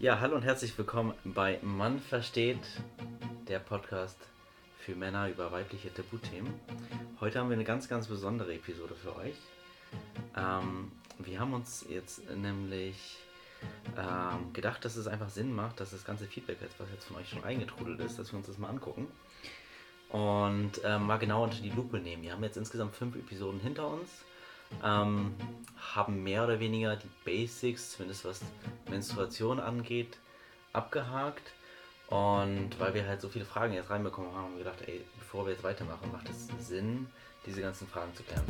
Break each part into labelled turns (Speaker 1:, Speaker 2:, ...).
Speaker 1: Ja, hallo und herzlich willkommen bei Mann versteht, der Podcast für Männer über weibliche Tabuthemen. Heute haben wir eine ganz, ganz besondere Episode für euch. Ähm, wir haben uns jetzt nämlich ähm, gedacht, dass es einfach Sinn macht, dass das ganze Feedback, jetzt, was jetzt von euch schon eingetrudelt ist, dass wir uns das mal angucken und ähm, mal genau unter die Lupe nehmen. Wir haben jetzt insgesamt fünf Episoden hinter uns ähm, haben mehr oder weniger die Basics, zumindest was Menstruation angeht, abgehakt. Und weil wir halt so viele Fragen jetzt reinbekommen haben, haben wir gedacht, ey, bevor wir jetzt weitermachen, macht es Sinn, diese ganzen Fragen zu klären.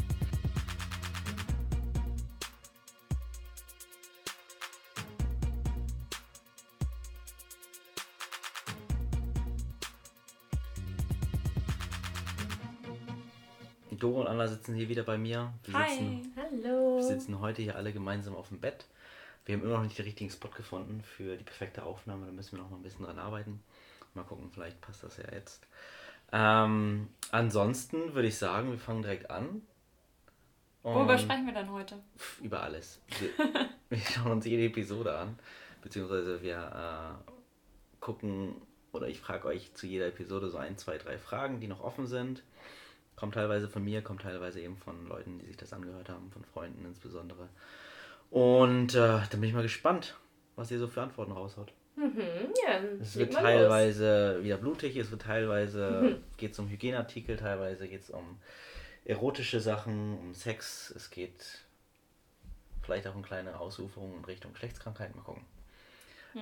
Speaker 1: Sitzen hier wieder bei mir. Wir
Speaker 2: Hi,
Speaker 1: sitzen,
Speaker 2: hallo.
Speaker 1: Wir sitzen heute hier alle gemeinsam auf dem Bett. Wir haben immer noch nicht den richtigen Spot gefunden für die perfekte Aufnahme. Da müssen wir noch mal ein bisschen dran arbeiten. Mal gucken, vielleicht passt das ja jetzt. Ähm, ansonsten würde ich sagen, wir fangen direkt an.
Speaker 2: Worüber sprechen wir dann heute?
Speaker 1: Über alles. Wir, wir schauen uns jede Episode an, beziehungsweise wir äh, gucken oder ich frage euch zu jeder Episode so ein, zwei, drei Fragen, die noch offen sind. Kommt teilweise von mir, kommt teilweise eben von Leuten, die sich das angehört haben, von Freunden insbesondere. Und äh, dann bin ich mal gespannt, was ihr so für Antworten raushaut.
Speaker 3: Mhm, ja,
Speaker 1: Es wird teilweise wieder blutig, es wird teilweise geht es um Hygieneartikel, teilweise geht es um erotische Sachen, um Sex, es geht vielleicht auch um kleine Ausuferungen in Richtung Geschlechtskrankheit, mal gucken.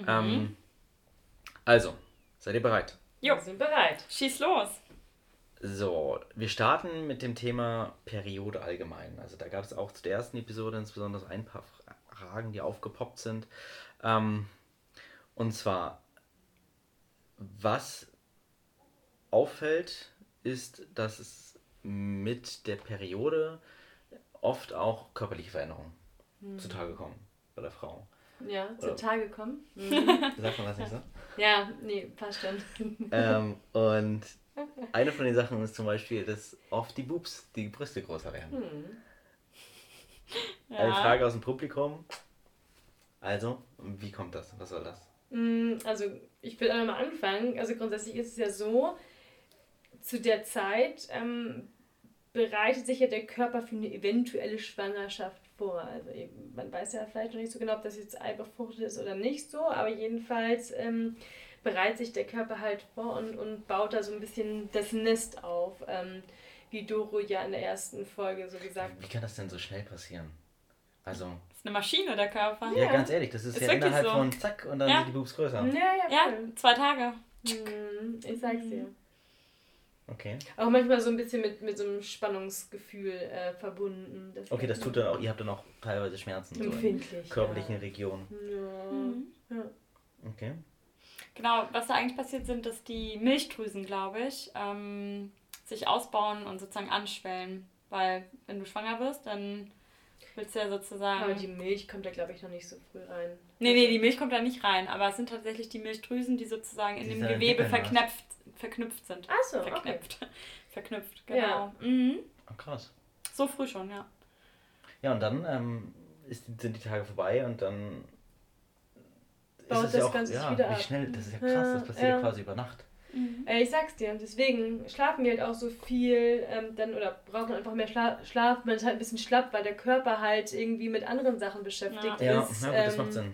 Speaker 1: Ähm, also, seid ihr bereit?
Speaker 3: los.
Speaker 2: Jo,
Speaker 3: Wir sind bereit.
Speaker 2: schieß los.
Speaker 1: So, wir starten mit dem Thema Periode allgemein. Also da gab es auch zu der ersten Episode insbesondere ein paar Fragen, die aufgepoppt sind. Ähm, und zwar, was auffällt, ist, dass es mit der Periode oft auch körperliche Veränderungen zutage kommen bei der Frau.
Speaker 3: Ja, zutage kommen.
Speaker 1: Sagt man das nicht so?
Speaker 3: Ja, nee, passt schon.
Speaker 1: ähm, und eine von den Sachen ist zum Beispiel, dass oft die Boobs, die Brüste größer werden.
Speaker 3: Hm.
Speaker 1: Eine Frage aus dem Publikum. Also, wie kommt das? Was soll das?
Speaker 3: Mm, Also, ich will auch nochmal anfangen. Also, grundsätzlich ist es ja so, zu der Zeit ähm, bereitet sich ja der Körper für eine eventuelle Schwangerschaft vor. Also, eben, man weiß ja vielleicht noch nicht so genau, ob das jetzt Ei befruchtet ist oder nicht so, aber jedenfalls ähm, bereitet sich der Körper halt vor und, und baut da so ein bisschen das Nest auf. Ähm, wie Doro ja in der ersten Folge so gesagt
Speaker 1: Wie kann das denn so schnell passieren? Also,
Speaker 2: Das ist eine Maschine, der Körper.
Speaker 1: ja, ganz ehrlich, das ist,
Speaker 2: Ist
Speaker 1: ja innerhalb
Speaker 2: so.
Speaker 1: von zack und dann
Speaker 2: Ja.
Speaker 1: sind die Boobs größer.
Speaker 3: Ja, ja,
Speaker 2: Ja, zwei Tage.
Speaker 3: Hm, Ich sag's dir.
Speaker 1: Okay.
Speaker 3: Auch manchmal so ein bisschen mit, mit so einem Spannungsgefühl äh, verbunden. Das
Speaker 1: Okay, das tut dann auch, ihr habt dann auch teilweise Schmerzen so in
Speaker 3: empfindlich.
Speaker 1: körperlichen
Speaker 3: ja.
Speaker 1: Regionen.
Speaker 3: Ja. ja.
Speaker 1: Okay.
Speaker 2: Genau, was da eigentlich passiert sind, dass die Milchdrüsen, glaube ich, ähm, sich ausbauen und sozusagen anschwellen. Weil, wenn du schwanger wirst, dann willst du ja sozusagen.
Speaker 3: Aber die Milch kommt da, glaube ich, noch nicht so früh rein.
Speaker 2: Nee, nee, die Milch kommt da nicht rein, aber es sind tatsächlich die Milchdrüsen, die sozusagen in
Speaker 1: Die
Speaker 2: dem Gewebe verknüpft, verknüpft sind.
Speaker 3: Ach so, okay.
Speaker 2: Verknüpft. Verknüpft, genau.
Speaker 3: Ja.
Speaker 2: Mhm.
Speaker 1: Oh, krass.
Speaker 2: So früh schon, ja.
Speaker 1: Ja, und dann ähm, ist, sind die Tage vorbei und dann
Speaker 3: Baut
Speaker 1: ist es ja
Speaker 3: das
Speaker 1: auch,
Speaker 3: Ganze
Speaker 1: ja,
Speaker 3: wieder
Speaker 1: wie
Speaker 3: ab.
Speaker 1: schnell, das ist ja
Speaker 3: Ja,
Speaker 1: krass, das passiert
Speaker 3: ja.
Speaker 1: quasi über Nacht.
Speaker 3: Äh, ich sag's dir, deswegen schlafen wir halt auch so viel, ähm, dann oder brauchen einfach mehr Schla Schlaf. Man ist halt ein bisschen schlapp, weil der Körper halt irgendwie mit anderen Sachen beschäftigt
Speaker 1: Ja,
Speaker 3: ist.
Speaker 1: na gut, das
Speaker 3: ähm,
Speaker 1: macht Sinn.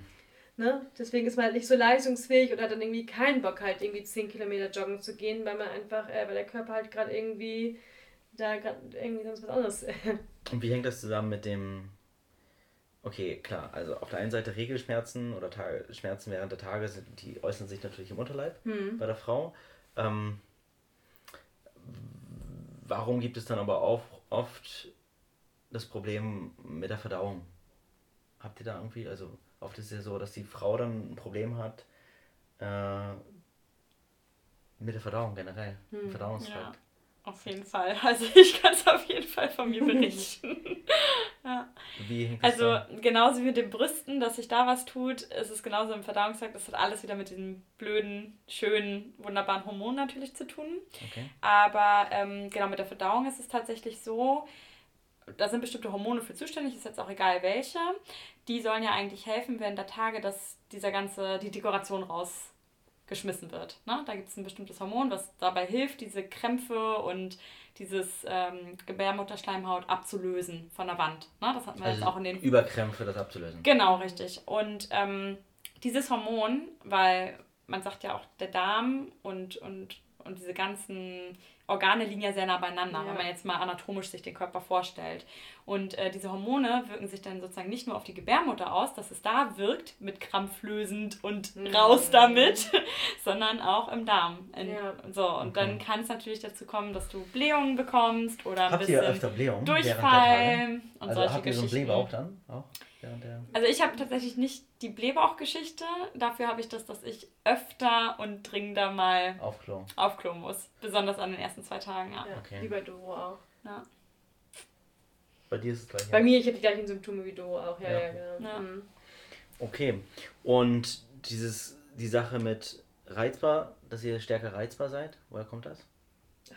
Speaker 3: Ne? Deswegen ist man halt nicht so leistungsfähig oder hat dann irgendwie keinen Bock halt irgendwie 10 Kilometer joggen zu gehen, weil man einfach, äh, weil der Körper halt gerade irgendwie da gerade irgendwie sonst was anderes.
Speaker 1: Und wie hängt das zusammen mit dem. Okay, klar, also auf der einen Seite Regelschmerzen oder Tage, Schmerzen während der Tage, sind, die äußern sich natürlich im Unterleib
Speaker 3: Hm.
Speaker 1: bei der Frau. Ähm, warum gibt es dann aber auch oft das Problem mit der Verdauung? Habt ihr da irgendwie, also oft ist es ja so, dass die Frau dann ein Problem hat äh, mit der Verdauung generell,
Speaker 3: Hm,
Speaker 1: Verdauungstrakt.
Speaker 2: Ja, auf jeden Fall. Also ich kann es auf jeden Fall von mir berichten. ja.
Speaker 1: Wie hängt das
Speaker 2: Also genauso wie mit den Brüsten, dass sich da was tut, ist es genauso im Verdauungstrakt. Das hat alles wieder mit diesem blöden, schönen, wunderbaren Hormon natürlich zu tun.
Speaker 1: Okay.
Speaker 2: Aber ähm, genau mit der Verdauung ist es tatsächlich so, da sind bestimmte Hormone für zuständig, ist jetzt auch egal welche. Die sollen ja eigentlich helfen während der Tage, dass dieser ganze, die Dekoration rausgeschmissen wird. Ne? Da gibt es ein bestimmtes Hormon, was dabei hilft, diese Krämpfe und dieses ähm, Gebärmutterschleimhaut abzulösen von der Wand. Ne? Das hatten wir
Speaker 1: Also
Speaker 2: jetzt auch in den
Speaker 1: Überkrämpfe, das abzulösen.
Speaker 2: Genau, richtig. Und ähm, dieses Hormon, weil man sagt ja auch, der Darm und, und, und diese ganzen Organe liegen ja sehr nah beieinander,
Speaker 3: Ja.
Speaker 2: wenn man jetzt mal anatomisch sich den Körper vorstellt. Und äh, diese Hormone wirken sich dann sozusagen nicht nur auf die Gebärmutter aus, dass es da wirkt, mit krampflösend und
Speaker 3: Mhm.
Speaker 2: raus damit, sondern auch im Darm. In,
Speaker 3: Ja.
Speaker 2: So, und dann
Speaker 1: Okay.
Speaker 2: kann es natürlich dazu kommen, dass du Blähungen bekommst oder ein
Speaker 1: Habt ihr
Speaker 2: bisschen
Speaker 1: öfter Blähungen während der Tage?
Speaker 2: Durchfall und
Speaker 1: Also
Speaker 2: solche
Speaker 1: habt ihr so einen
Speaker 2: Geschichten.
Speaker 1: Blähbauch dann auch? Während der
Speaker 2: Also ich habe tatsächlich nicht die Blähbauchgeschichte. Dafür habe ich das, dass ich öfter und dringender mal
Speaker 1: Aufklo.
Speaker 2: auf Klo muss. Besonders an den ersten zwei Tagen, ja.
Speaker 3: Ja,
Speaker 1: Okay.
Speaker 3: Wie bei Doro auch.
Speaker 2: ja.
Speaker 1: Bei dir ist es gleich.
Speaker 3: Bei mir, ich habe die gleichen Symptome wie Doro auch. Ja,
Speaker 1: Ja.
Speaker 3: ja, genau.
Speaker 2: Ja.
Speaker 3: Mhm.
Speaker 1: Okay. Und dieses, die Sache mit reizbar, dass ihr stärker reizbar seid, woher kommt das?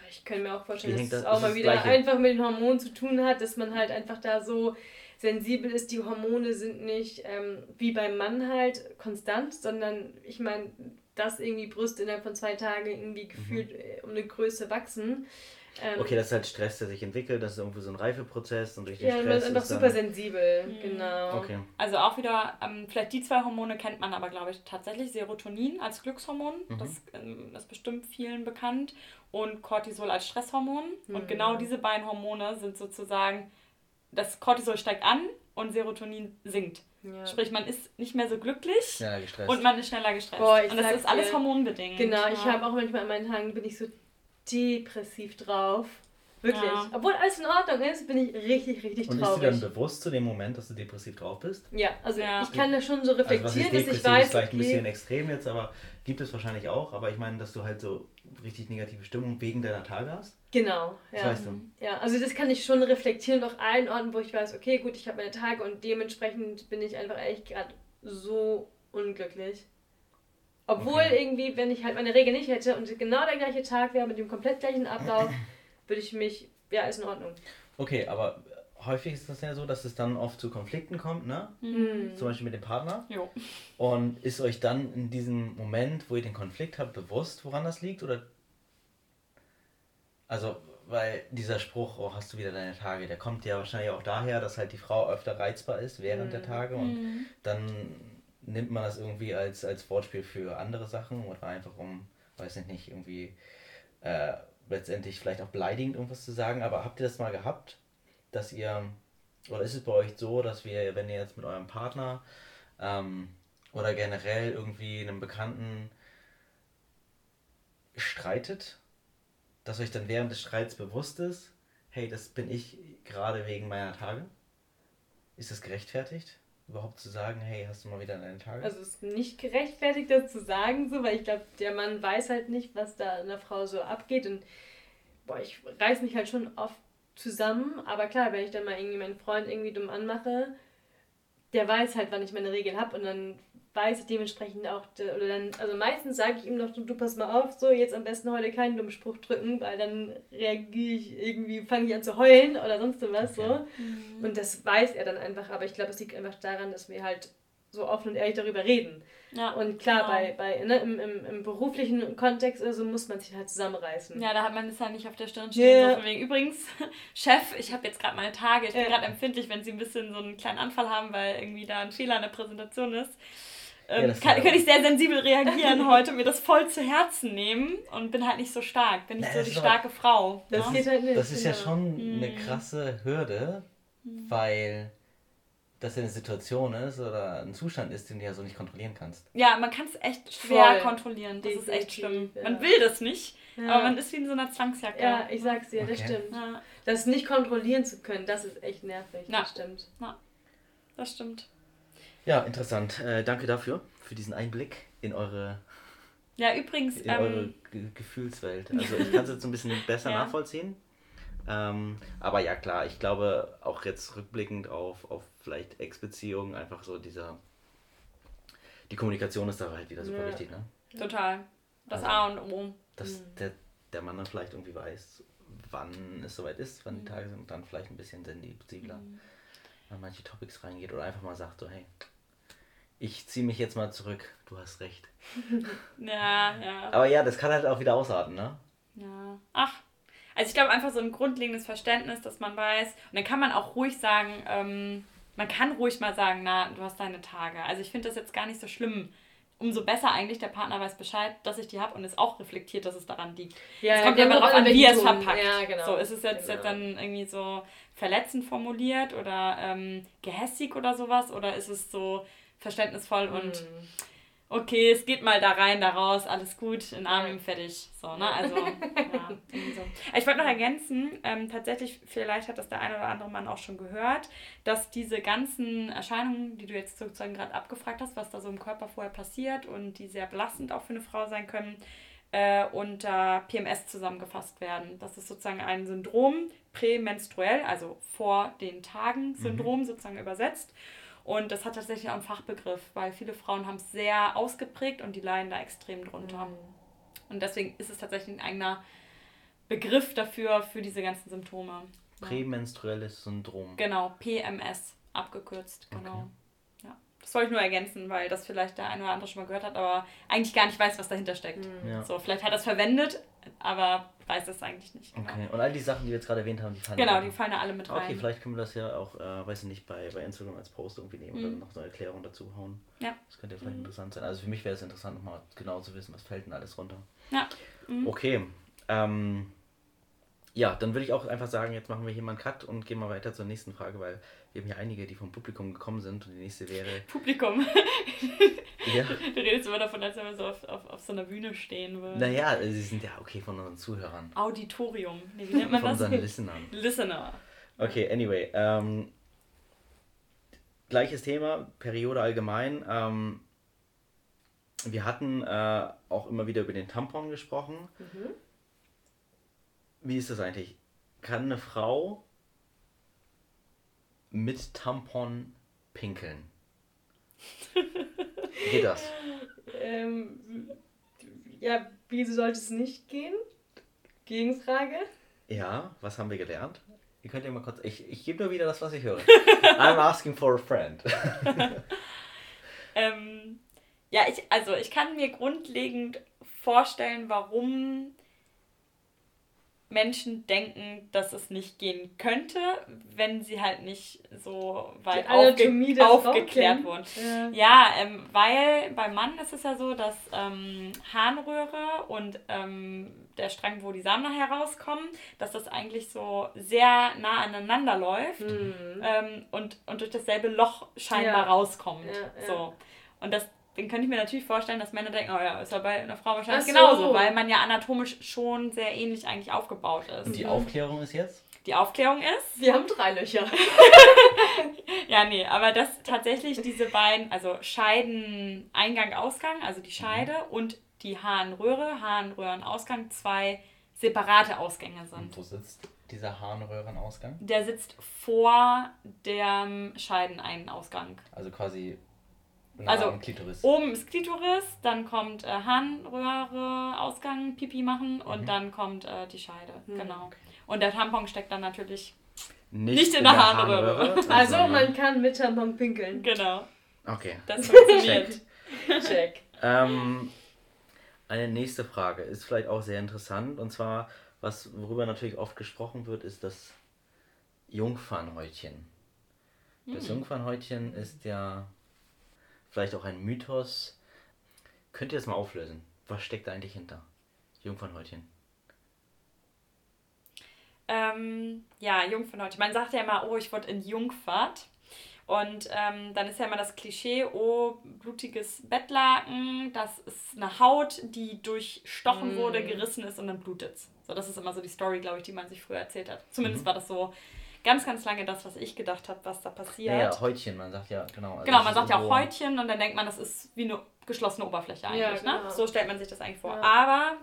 Speaker 3: Ich kann mir auch vorstellen, dass
Speaker 1: hängt
Speaker 3: es
Speaker 1: das-
Speaker 3: auch
Speaker 1: ist
Speaker 3: mal
Speaker 1: das
Speaker 3: wieder
Speaker 1: Gleiche?
Speaker 3: einfach mit den Hormonen zu tun hat, dass man halt einfach da so sensibel ist. Die Hormone sind nicht ähm, wie beim Mann halt konstant, sondern ich meine, dass irgendwie Brüste innerhalb von zwei Tagen irgendwie gefühlt äh, um eine Größe wachsen. Ähm,
Speaker 1: Okay, das ist halt Stress, der sich entwickelt, das ist irgendwie so ein Reifeprozess und durch den
Speaker 3: ja, man
Speaker 1: Stress
Speaker 3: ist einfach super sensibel,
Speaker 2: Mhm.
Speaker 3: genau.
Speaker 1: Okay.
Speaker 2: Also auch wieder, ähm, vielleicht die zwei Hormone kennt man aber, glaube ich, tatsächlich. Serotonin als Glückshormon,
Speaker 1: Mhm.
Speaker 2: das ähm, ist bestimmt vielen bekannt. Und Cortisol als Stresshormon. Und
Speaker 3: Mhm.
Speaker 2: genau diese beiden Hormone sind sozusagen, das Cortisol steigt an und Serotonin sinkt.
Speaker 3: Ja.
Speaker 2: Sprich, man ist nicht mehr so glücklich.
Speaker 1: Gestresst.
Speaker 2: Und man ist schneller gestresst.
Speaker 3: Boah, ich
Speaker 2: und das ist alles
Speaker 3: dir.
Speaker 2: hormonbedingt.
Speaker 3: Genau, ich
Speaker 2: ja.
Speaker 3: habe auch manchmal an meinen Tagen bin ich so depressiv drauf. Wirklich.
Speaker 2: Ja.
Speaker 3: Obwohl alles in Ordnung ist, bin ich richtig, richtig
Speaker 1: und ist dir
Speaker 3: traurig.
Speaker 1: dann bewusst zu dem Moment, dass du depressiv drauf bist?
Speaker 3: Ja, also
Speaker 2: Ja.
Speaker 3: ich kann das schon so
Speaker 1: Also was
Speaker 3: reflektieren,
Speaker 1: ist
Speaker 3: dass ich weiß,
Speaker 1: ist vielleicht ein bisschen
Speaker 3: okay,
Speaker 1: extrem jetzt, aber gibt es wahrscheinlich auch. Aber ich meine, dass du halt so richtig negative Stimmung wegen deiner Tage hast.
Speaker 3: genau,
Speaker 1: Das
Speaker 3: ja.
Speaker 1: weißt du.
Speaker 3: Ja, also das kann ich schon reflektieren und auch allen Orten, wo ich weiß, okay, gut, ich habe meine Tage und dementsprechend bin ich einfach echt gerade so unglücklich. Obwohl
Speaker 1: Okay.
Speaker 3: irgendwie, wenn ich halt meine Regel nicht hätte und genau der gleiche Tag wäre mit dem komplett gleichen Ablauf, würde ich mich, ja, ist in Ordnung.
Speaker 1: Okay, aber häufig ist das ja so, dass es dann oft zu Konflikten kommt, ne?
Speaker 3: Mhm.
Speaker 1: Zum Beispiel mit dem Partner.
Speaker 2: Jo.
Speaker 1: Und ist euch dann in diesem Moment, wo ihr den Konflikt habt, bewusst, woran das liegt? Oder also, weil dieser Spruch, oh, hast du wieder deine Tage, der kommt ja wahrscheinlich auch daher, dass halt die Frau öfter reizbar ist während der Tage und
Speaker 2: Mhm.
Speaker 1: dann nimmt man das irgendwie als, als Wortspiel für andere Sachen oder einfach um, weiß ich nicht, irgendwie äh, letztendlich vielleicht auch beleidigend irgendwas zu sagen. Aber habt ihr das mal gehabt, dass ihr, oder ist es bei euch so, dass wir, wenn ihr jetzt mit eurem Partner ähm, oder generell irgendwie einem Bekannten streitet, dass euch dann während des Streits bewusst ist, hey, das bin ich gerade wegen meiner Tage? Ist das gerechtfertigt? Überhaupt zu sagen, hey, hast du mal wieder deine Tage?
Speaker 3: Also es ist nicht gerechtfertigt, das zu sagen, so, weil ich glaube, der Mann weiß halt nicht, was da in der Frau so abgeht. Und boah, ich reiß mich halt schon oft zusammen. Aber klar, wenn ich dann mal irgendwie meinen Freund irgendwie dumm anmache, der weiß halt, wann ich meine Regeln habe und dann weiß ich dementsprechend auch, de- oder dann, also meistens sage ich ihm noch, du, pass mal auf, so jetzt am besten heute keinen dummen Spruch drücken, weil dann reagiere ich irgendwie, fange ich an zu heulen oder sonst was so. Und das weiß er dann einfach, aber ich glaube, es liegt einfach daran, dass wir halt so offen und ehrlich darüber reden.
Speaker 2: Ja.
Speaker 3: Und klar,
Speaker 2: genau.
Speaker 3: bei, bei ne, im, im, im beruflichen Kontext oder so muss man sich halt zusammenreißen.
Speaker 2: Ja, da hat man es ja nicht auf der Stirn stehen.
Speaker 3: Ja.
Speaker 2: So von wegen, übrigens, Chef, ich habe jetzt gerade meine Tage. Ich bin
Speaker 3: Ja.
Speaker 2: gerade empfindlich, wenn Sie ein bisschen so einen kleinen Anfall haben, weil irgendwie da ein Fehler in der Präsentation ist.
Speaker 1: Ja,
Speaker 2: Ähm,
Speaker 1: das
Speaker 2: kann, könnte ich sehr sensibel reagieren heute, mir das voll zu Herzen nehmen und bin halt nicht so stark. Bin nicht
Speaker 1: Na,
Speaker 2: so
Speaker 1: das
Speaker 2: die
Speaker 1: ist aber-
Speaker 2: starke Frau.
Speaker 3: Das
Speaker 2: ne?
Speaker 3: geht halt nicht.
Speaker 1: Das ist ja
Speaker 3: genau.
Speaker 1: schon eine
Speaker 2: Mhm.
Speaker 1: krasse Hürde, weil das ja eine Situation ist oder ein Zustand ist, den du ja so nicht kontrollieren kannst.
Speaker 2: Ja, man kann es echt schwer
Speaker 3: Voll.
Speaker 2: kontrollieren. Das ist echt schlimm.
Speaker 3: Definitiv, ja.
Speaker 2: Man will das nicht,
Speaker 3: Ja.
Speaker 2: aber man ist wie in so einer Zwangsjacke.
Speaker 3: Ja, ich sag's dir, das
Speaker 1: Okay.
Speaker 3: stimmt.
Speaker 2: Ja,
Speaker 3: Das nicht kontrollieren zu können, das ist echt nervig. Das stimmt.
Speaker 2: das stimmt.
Speaker 1: Ja, interessant. Äh, danke dafür, für diesen Einblick in eure,
Speaker 2: Ja, übrigens,
Speaker 1: in eure
Speaker 2: ähm,
Speaker 1: Ge Gefühlswelt. Also ich kann es jetzt so ein bisschen besser
Speaker 2: Ja.
Speaker 1: nachvollziehen. Ähm, aber ja, klar, ich glaube auch jetzt rückblickend auf, auf vielleicht Ex-Beziehungen, einfach so dieser. Die Kommunikation ist da halt wieder super
Speaker 3: Ja.
Speaker 1: wichtig, ne?
Speaker 2: total. Das
Speaker 1: Also-
Speaker 2: A und O.
Speaker 1: Dass
Speaker 3: Mhm.
Speaker 1: der, der Mann dann vielleicht irgendwie weiß, wann es soweit ist, wann die
Speaker 2: Mhm.
Speaker 1: Tage sind und dann vielleicht ein bisschen sensibler an manche Topics reingeht oder einfach mal sagt so, hey, ich ziehe mich jetzt mal zurück, du hast recht.
Speaker 2: Ja, ja.
Speaker 1: Aber ja, das kann halt auch wieder ausarten, ne?
Speaker 2: Ja. Ach. Also ich glaube einfach so ein grundlegendes Verständnis, dass man weiß. Und dann kann man auch ruhig sagen, ähm, man kann ruhig mal sagen, na, du hast deine Tage. Also ich finde das jetzt gar nicht so schlimm. Umso besser eigentlich, der Partner weiß Bescheid, dass ich die habe und es auch reflektiert, dass es daran liegt.
Speaker 3: Ja,
Speaker 2: es kommt ja immer darauf
Speaker 3: drauf
Speaker 2: an, wie er es verpackt.
Speaker 3: Ja, genau.
Speaker 2: So, ist es jetzt,
Speaker 3: Genau.
Speaker 2: jetzt dann irgendwie so verletzend formuliert oder ähm, gehässig oder sowas? Oder ist es so verständnisvoll und
Speaker 3: Mhm.
Speaker 2: Okay, es geht mal da rein, da raus, alles gut, in Arm fertig. So, ne? Also, ja, so. Ich wollte noch ergänzen, ähm, tatsächlich, vielleicht hat das der eine oder andere Mann auch schon gehört, dass diese ganzen Erscheinungen, die du jetzt sozusagen gerade abgefragt hast, was da so im Körper vorher passiert und die sehr belastend auch für eine Frau sein können, äh, unter PMS zusammengefasst werden. Das ist sozusagen ein Syndrom, prämenstruell, also vor den Tagen Syndrom sozusagen übersetzt. Und das hat tatsächlich auch einen Fachbegriff, weil viele Frauen haben es sehr ausgeprägt und die leiden da extrem drunter. Und deswegen ist es tatsächlich ein eigener Begriff dafür, für diese ganzen Symptome.
Speaker 1: Prämenstruelles Syndrom.
Speaker 2: Genau, PMS abgekürzt, genau.
Speaker 1: Okay.
Speaker 2: Ja. Das wollte ich nur ergänzen, weil das vielleicht der eine oder andere schon mal gehört hat, aber eigentlich gar nicht weiß, was dahinter steckt.
Speaker 1: Ja.
Speaker 2: So, vielleicht hat er es verwendet, aber weiß es eigentlich nicht. Genau,
Speaker 1: Okay, und all die Sachen, die wir jetzt gerade erwähnt haben, die fallen
Speaker 2: genau die fallen da alle mit rein.
Speaker 1: Okay, vielleicht können wir das ja auch, äh, weiß ich nicht, bei, bei Instagram als Post irgendwie nehmen oder
Speaker 2: Mhm.
Speaker 1: noch so eine Erklärung dazu hauen.
Speaker 2: Ja.
Speaker 1: Das könnte ja vielleicht
Speaker 2: Mhm.
Speaker 1: interessant sein. Also für mich wäre es interessant, nochmal genau zu wissen, was fällt denn alles runter.
Speaker 2: Ja. Mhm.
Speaker 1: Okay. Ähm, ja, dann würde ich auch einfach sagen, jetzt machen wir hier mal einen Cut und gehen mal weiter zur nächsten Frage, weil wir haben hier einige, die vom Publikum gekommen sind und die nächste wäre.
Speaker 2: Publikum.
Speaker 1: Ja.
Speaker 2: Du redest immer davon, als wenn wir so auf, auf, auf so einer Bühne stehen würden.
Speaker 1: Naja, sie sind ja okay von unseren Zuhörern.
Speaker 2: Auditorium. Nee, wie nennt man
Speaker 1: Von
Speaker 2: das?
Speaker 1: unseren Listenern.
Speaker 2: Listener.
Speaker 1: Okay, anyway. Ähm, gleiches Thema, Periode allgemein. Ähm, wir hatten äh, auch immer wieder über den Tampon gesprochen.
Speaker 3: Mhm.
Speaker 1: Wie ist das eigentlich? Kann eine Frau mit Tampon pinkeln? Geht das?
Speaker 3: Ähm, ja, wieso sollte es nicht gehen? Gegenfrage.
Speaker 1: Ja, was haben wir gelernt? Ihr könnt ja mal kurz. Ich, ich gebe nur wieder das, was ich höre. I'm asking for a friend.
Speaker 2: Ähm, ja, ich, also ich kann mir grundlegend vorstellen, warum Menschen denken, dass es nicht gehen könnte, wenn sie halt nicht so weit aufge aufgeklärt wurden.
Speaker 3: Ja.
Speaker 2: Ja, ähm, weil beim Mann ist es ja so, dass ähm, Harnröhre und ähm, der Strang, wo die Samen nachher rauskommen, dass das eigentlich so sehr nah aneinander läuft
Speaker 3: Mhm.
Speaker 2: ähm, und, und durch dasselbe Loch scheinbar
Speaker 3: Ja.
Speaker 2: rauskommt.
Speaker 3: Ja.
Speaker 2: So. Und das, den könnte ich mir natürlich vorstellen, dass Männer denken, oh ja, ist ja bei einer Frau wahrscheinlich
Speaker 3: so.
Speaker 2: genauso, weil man ja anatomisch schon sehr ähnlich eigentlich aufgebaut ist.
Speaker 1: Und die Aufklärung ist jetzt?
Speaker 2: Die Aufklärung ist,
Speaker 3: Wir haben drei Löcher.
Speaker 2: ja, nee, aber dass tatsächlich diese beiden, also Scheiden, Eingang, Ausgang, also die Scheide und die Harnröhre, Harnröhrenausgang, zwei separate Ausgänge sind.
Speaker 1: Und wo sitzt dieser Harnröhrenausgang?
Speaker 2: Der sitzt vor dem Scheideneinausgang.
Speaker 1: Also quasi
Speaker 2: Also,
Speaker 1: Klitoris.
Speaker 2: Oben ist Klitoris, dann kommt äh, Harnröhre, Ausgang, Pipi machen und
Speaker 1: Mhm.
Speaker 2: dann kommt äh, die Scheide.
Speaker 3: Hm.
Speaker 2: Genau. Und der Tampon steckt dann natürlich.
Speaker 1: Nicht,
Speaker 2: nicht in der Harnröhre.
Speaker 3: Also
Speaker 1: sondern-
Speaker 3: man kann mit Tampon pinkeln.
Speaker 2: Genau.
Speaker 1: Okay.
Speaker 2: Das funktioniert.
Speaker 3: Check.
Speaker 1: Ähm, eine nächste Frage ist vielleicht auch sehr interessant und zwar, was worüber natürlich oft gesprochen wird, ist das Jungfernhäutchen. Das
Speaker 2: Hm.
Speaker 1: Jungfernhäutchen ist ja vielleicht auch ein Mythos. Könnt ihr das mal auflösen? Was steckt da eigentlich hinter? Jungfernhäutchen.
Speaker 2: Ähm, ja, Jungfernhäutchen. Man sagt ja immer, oh, ich wurde entjungfert. Und ähm, dann ist ja immer das Klischee, oh, blutiges Bettlaken, das ist eine Haut, die durchstochen
Speaker 3: Mm.
Speaker 2: wurde, gerissen ist und dann blutet's. So, das ist immer so die Story, glaube ich, die man sich früher erzählt hat. Zumindest
Speaker 1: Mhm.
Speaker 2: war das so ganz, ganz lange das, was ich gedacht habe, was da passiert.
Speaker 1: Ja, ja, Häutchen, man sagt ja, genau. also
Speaker 2: Genau, man sagt ja auch Häutchen und dann denkt man, das ist wie eine geschlossene Oberfläche eigentlich.
Speaker 3: Ja,
Speaker 2: ne?
Speaker 3: genau.
Speaker 2: So stellt man sich das eigentlich vor.
Speaker 3: Ja.
Speaker 2: Aber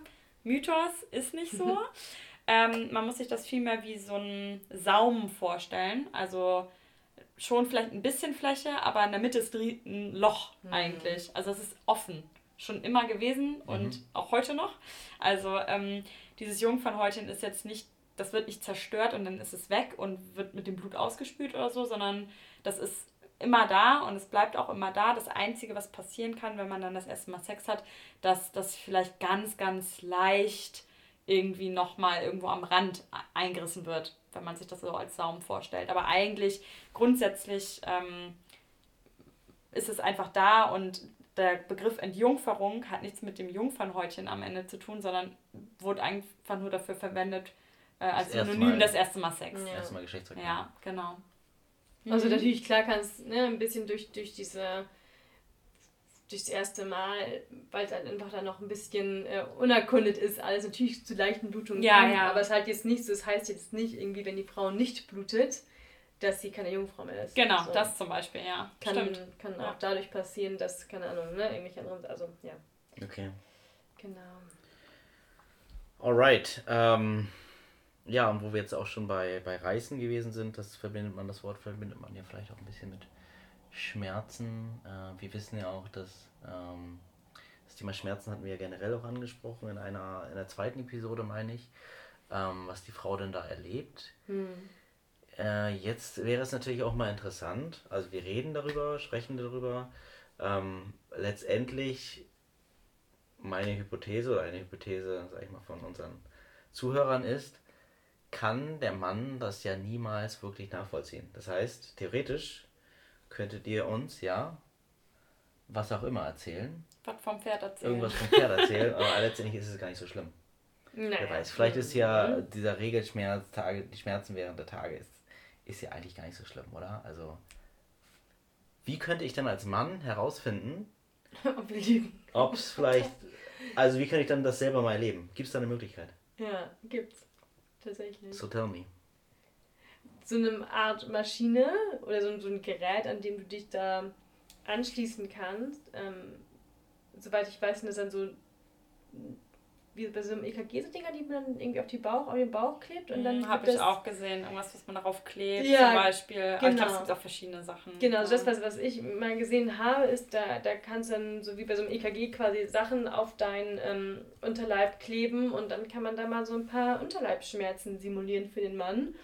Speaker 2: Mythos ist nicht so. ähm, man muss sich das vielmehr wie so ein Saum vorstellen. Also schon vielleicht ein bisschen Fläche, aber in der Mitte ist ein Loch
Speaker 3: Mhm.
Speaker 2: eigentlich. Also es ist offen. Schon immer gewesen und auch heute noch. Also ähm, dieses Jungfernhäutchen ist jetzt nicht das wird nicht zerstört und dann ist es weg und wird mit dem Blut ausgespült oder so, sondern das ist immer da und es bleibt auch immer da. Das Einzige, was passieren kann, wenn man dann das erste Mal Sex hat, dass das vielleicht ganz, ganz leicht irgendwie nochmal irgendwo am Rand eingerissen wird, wenn man sich das so als Saum vorstellt. Aber eigentlich grundsätzlich ähm, ist es einfach da und der Begriff Entjungferung hat nichts mit dem Jungfernhäutchen am Ende zu tun, sondern wurde einfach nur dafür verwendet, äh, als das Synonym das erste Mal Sex. Ja. Erste Geschlechtsverkehr. Ja, genau.
Speaker 3: Also mhm. natürlich, klar kannst ne, ein bisschen durch, durch diese durchs erste Mal, weil es halt einfach dann noch ein bisschen äh, unerkundet ist, alles natürlich zu leichten Blutungen ja, kann, ja. aber es halt jetzt nicht so, es heißt jetzt nicht irgendwie, wenn die Frau nicht blutet, dass sie keine Jungfrau mehr ist.
Speaker 2: Genau, so. das zum Beispiel, ja.
Speaker 3: Kann, Stimmt. kann ja. auch dadurch passieren, dass, keine Ahnung, ne, irgendwelche anderen, also, ja.
Speaker 1: Okay.
Speaker 3: Genau.
Speaker 1: Alright, ähm, ja, und wo wir jetzt auch schon bei, bei Reißen gewesen sind, das verbindet man, das Wort verbindet man ja vielleicht auch ein bisschen mit Schmerzen. Äh, wir wissen ja auch, dass ähm, das Thema Schmerzen hatten wir ja generell auch angesprochen in einer, in der zweiten Episode, meine ich, ähm, was die Frau denn da erlebt. Hm. Äh, jetzt wäre es natürlich auch mal interessant, also wir reden darüber, sprechen darüber. Ähm, letztendlich meine Hypothese oder eine Hypothese, sag ich mal, von unseren Zuhörern ist, kann der Mann das ja niemals wirklich nachvollziehen. Das heißt, theoretisch könntet ihr uns ja was auch immer erzählen.
Speaker 2: Was vom Pferd erzählen.
Speaker 1: Irgendwas vom Pferd erzählen, aber letztendlich ist es gar nicht so schlimm. Naja. Wer weiß, vielleicht ist ja mhm. dieser Regelschmerz, Tage, die Schmerzen während der Tage, ist, ist ja eigentlich gar nicht so schlimm, oder? Also, wie könnte ich dann als Mann herausfinden, ob es vielleicht, also wie kann ich dann das selber mal erleben? Gibt es da eine Möglichkeit?
Speaker 3: Ja, gibt's. Tatsächlich.
Speaker 1: So tell me
Speaker 3: so eine Art Maschine oder so, so ein Gerät, an dem du dich da anschließen kannst. Ähm, soweit ich weiß, sind das dann so wie bei so einem EKG so Dinger, die man dann irgendwie auf, die Bauch, auf den Bauch klebt und dann.
Speaker 2: Mhm, Habe ich auch gesehen, irgendwas, was man darauf klebt, ja, zum Beispiel. Genau. Aber ich glaube, es gibt auch verschiedene Sachen.
Speaker 3: Genau, also das, was, was ich mal gesehen habe, ist, da, da kannst du dann so wie bei so einem EKG quasi Sachen auf deinen ähm, Unterleib kleben und dann kann man da mal so ein paar Unterleibsschmerzen simulieren für den Mann.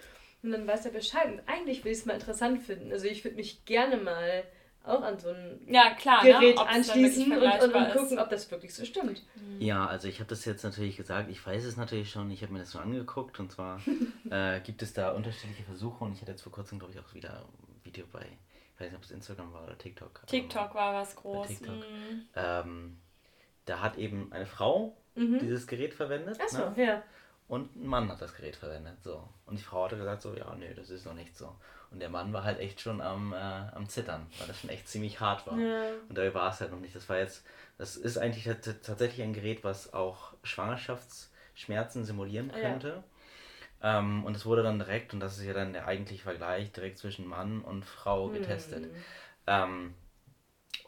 Speaker 3: Und dann weiß er Bescheid. Und eigentlich will ich es mal interessant finden. Also ich würde mich gerne mal auch an so ein
Speaker 2: ja, klar,
Speaker 3: ne? Gerät ne? anschließen und, und, und, gucken, ob das wirklich so stimmt.
Speaker 1: Mhm. Ja, also ich habe das jetzt natürlich gesagt, ich weiß es natürlich schon, ich habe mir das so angeguckt und zwar äh, gibt es da unterschiedliche Versuche und ich hatte jetzt vor kurzem, glaube ich, auch wieder ein Video bei, ich weiß nicht, ob es Instagram war oder TikTok.
Speaker 2: TikTok war was groß. Mhm.
Speaker 1: Ähm, da hat eben eine Frau mhm. dieses Gerät verwendet.
Speaker 3: Achso, ne? ja.
Speaker 1: Und ein Mann hat das Gerät verwendet. So. Und die Frau hatte gesagt, so, ja, nö, das ist noch nicht so. Und der Mann war halt echt schon am, äh, am Zittern, weil das schon echt ziemlich hart war. Ja. Und da war es halt noch nicht. Das war jetzt, das ist eigentlich tatsächlich ein Gerät, was auch Schwangerschaftsschmerzen simulieren könnte. Ja. Ähm, und es wurde dann direkt, und das ist ja dann der eigentliche Vergleich, direkt zwischen Mann und Frau getestet. Hm. Ähm,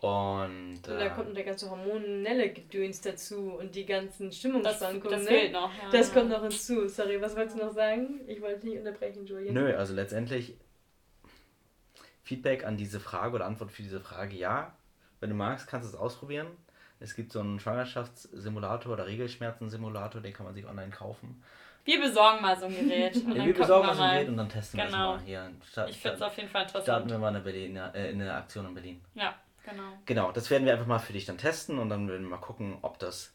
Speaker 1: und, und
Speaker 3: da äh, kommt der ganze hormonelle Gedöns dazu und die ganzen Stimmungsschwankungen.
Speaker 2: Das, das ne? fehlt noch.
Speaker 3: Ja, das kommt noch hinzu. Sorry, was wolltest du noch sagen? Ich wollte nicht unterbrechen, Julian.
Speaker 1: Nö, also letztendlich Feedback an diese Frage oder Antwort für diese Frage, ja. Wenn du magst, kannst du es ausprobieren. Es gibt so einen Schwangerschaftssimulator oder Regelschmerzensimulator, den kann man sich online kaufen.
Speaker 2: Wir besorgen mal so ein Gerät.
Speaker 1: Und ja, wir besorgen mal so ein Gerät und dann testen
Speaker 2: genau.
Speaker 1: wir es mal hier.
Speaker 2: Start, ich finde es auf jeden Fall interessant.
Speaker 1: Starten wir mal eine, Berlin, äh, eine Aktion in Berlin.
Speaker 2: Ja. Genau.
Speaker 1: Genau, das werden wir einfach mal für dich dann testen und dann werden wir mal gucken, ob das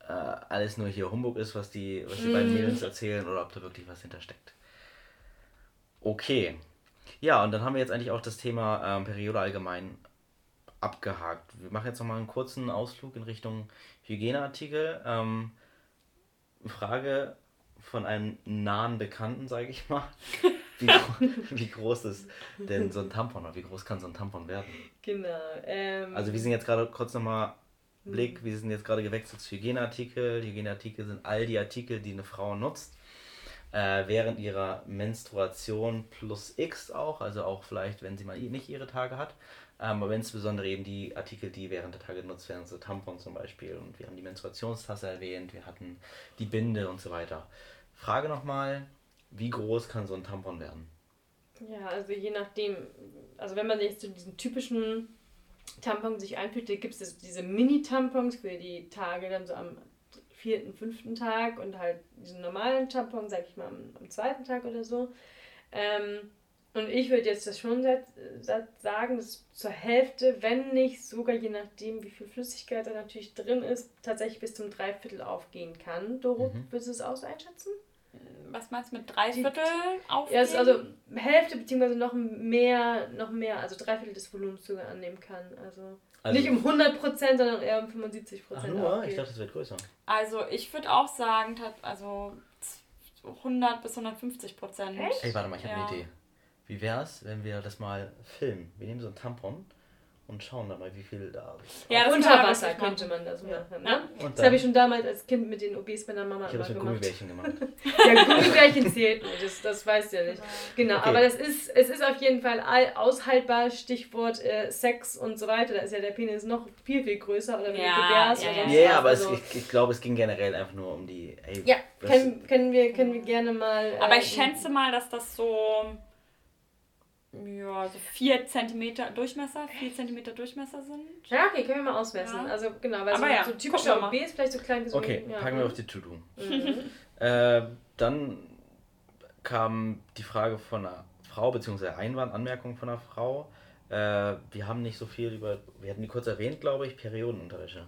Speaker 1: äh, alles nur hier Humbug ist, was die, was die mm. beiden mhm. Mädels erzählen oder ob da wirklich was hintersteckt. Okay. Ja, und dann haben wir jetzt eigentlich auch das Thema ähm, Periode allgemein abgehakt. Wir machen jetzt nochmal einen kurzen Ausflug in Richtung Hygieneartikel. Ähm, Frage von einem nahen Bekannten, sage ich mal. Wie, wie, groß ist denn so ein Tampon oder wie groß kann so ein Tampon werden?
Speaker 3: Genau. Ähm,
Speaker 1: also wir sind jetzt gerade kurz nochmal Blick, wir sind jetzt gerade gewechselt zu Hygieneartikel. Hygieneartikel sind all die Artikel, die eine Frau nutzt. Äh, während ihrer Menstruation plus X auch, also auch vielleicht, wenn sie mal nicht ihre Tage hat. Ähm, aber insbesondere eben die Artikel, die während der Tage genutzt werden, so Tampon zum Beispiel. Und wir haben die Menstruationstasse erwähnt, wir hatten die Binde und so weiter. Frage nochmal, wie groß kann so ein Tampon werden?
Speaker 3: Ja, also je nachdem, also wenn man jetzt zu diesen typischen Tampons sich einfühlt, da gibt es diese Mini-Tampons für die Tage dann so am vierten, fünften Tag und halt diesen normalen Tampon, sag ich mal, am, am zweiten Tag oder so. Ähm, und ich würde jetzt das schon sagen, dass zur Hälfte, wenn nicht sogar je nachdem, wie viel Flüssigkeit da natürlich drin ist, tatsächlich bis zum Dreiviertel aufgehen kann. Doro, mhm. würdest du es auch so einschätzen?
Speaker 2: Was meinst du mit Dreiviertel aufgehen?
Speaker 3: Ja, also Hälfte beziehungsweise noch mehr, noch mehr, also Dreiviertel des Volumens sogar annehmen kann. Also, also nicht um 100%, sondern eher um 75%. Ach
Speaker 1: nur? Aufgeht. Ich dachte, es wird größer.
Speaker 2: Also ich würde auch sagen, also 100 bis 150 Prozent.
Speaker 1: Ey, warte mal, ich habe ja. eine Idee. Wie wäre es, wenn wir das mal filmen? Wir nehmen so einen Tampon und schauen dann mal, wie viel da ist. Ja,
Speaker 3: unter Wasser könnte man das ja. machen. Ne? das habe ich schon damals als Kind mit den OBs meiner Mama
Speaker 1: ich immer gemacht. Gummibärchen gemacht.
Speaker 3: ja, Gummibärchen zählt nicht, das, das weißt du ja nicht. Genau, okay. aber das ist, es ist auf jeden Fall aushaltbar, Stichwort äh, Sex und so weiter. Da ist ja der Penis noch viel, viel größer oder wenn
Speaker 1: ja, du ja, ja. ja, aber also, es, ich, ich glaube, es ging generell einfach nur um die...
Speaker 3: Ey, ja, können, können, wir, können wir gerne mal... Äh,
Speaker 2: aber ich schätze mal, dass das so ja, so 4 cm Durchmesser, 4 cm Durchmesser sind.
Speaker 3: Ja, okay, können wir mal ausmessen. Ja. Also genau, weil Aber so, ja, so typischer OB ist vielleicht so klein wie so
Speaker 1: Okay, ja. packen wir auf die To-Do. Mhm. äh, dann kam die Frage von einer Frau, beziehungsweise Einwand, Anmerkung von einer Frau. Äh, wir haben nicht so viel über, wir hatten die kurz erwähnt, glaube ich, Periodenunterwäsche.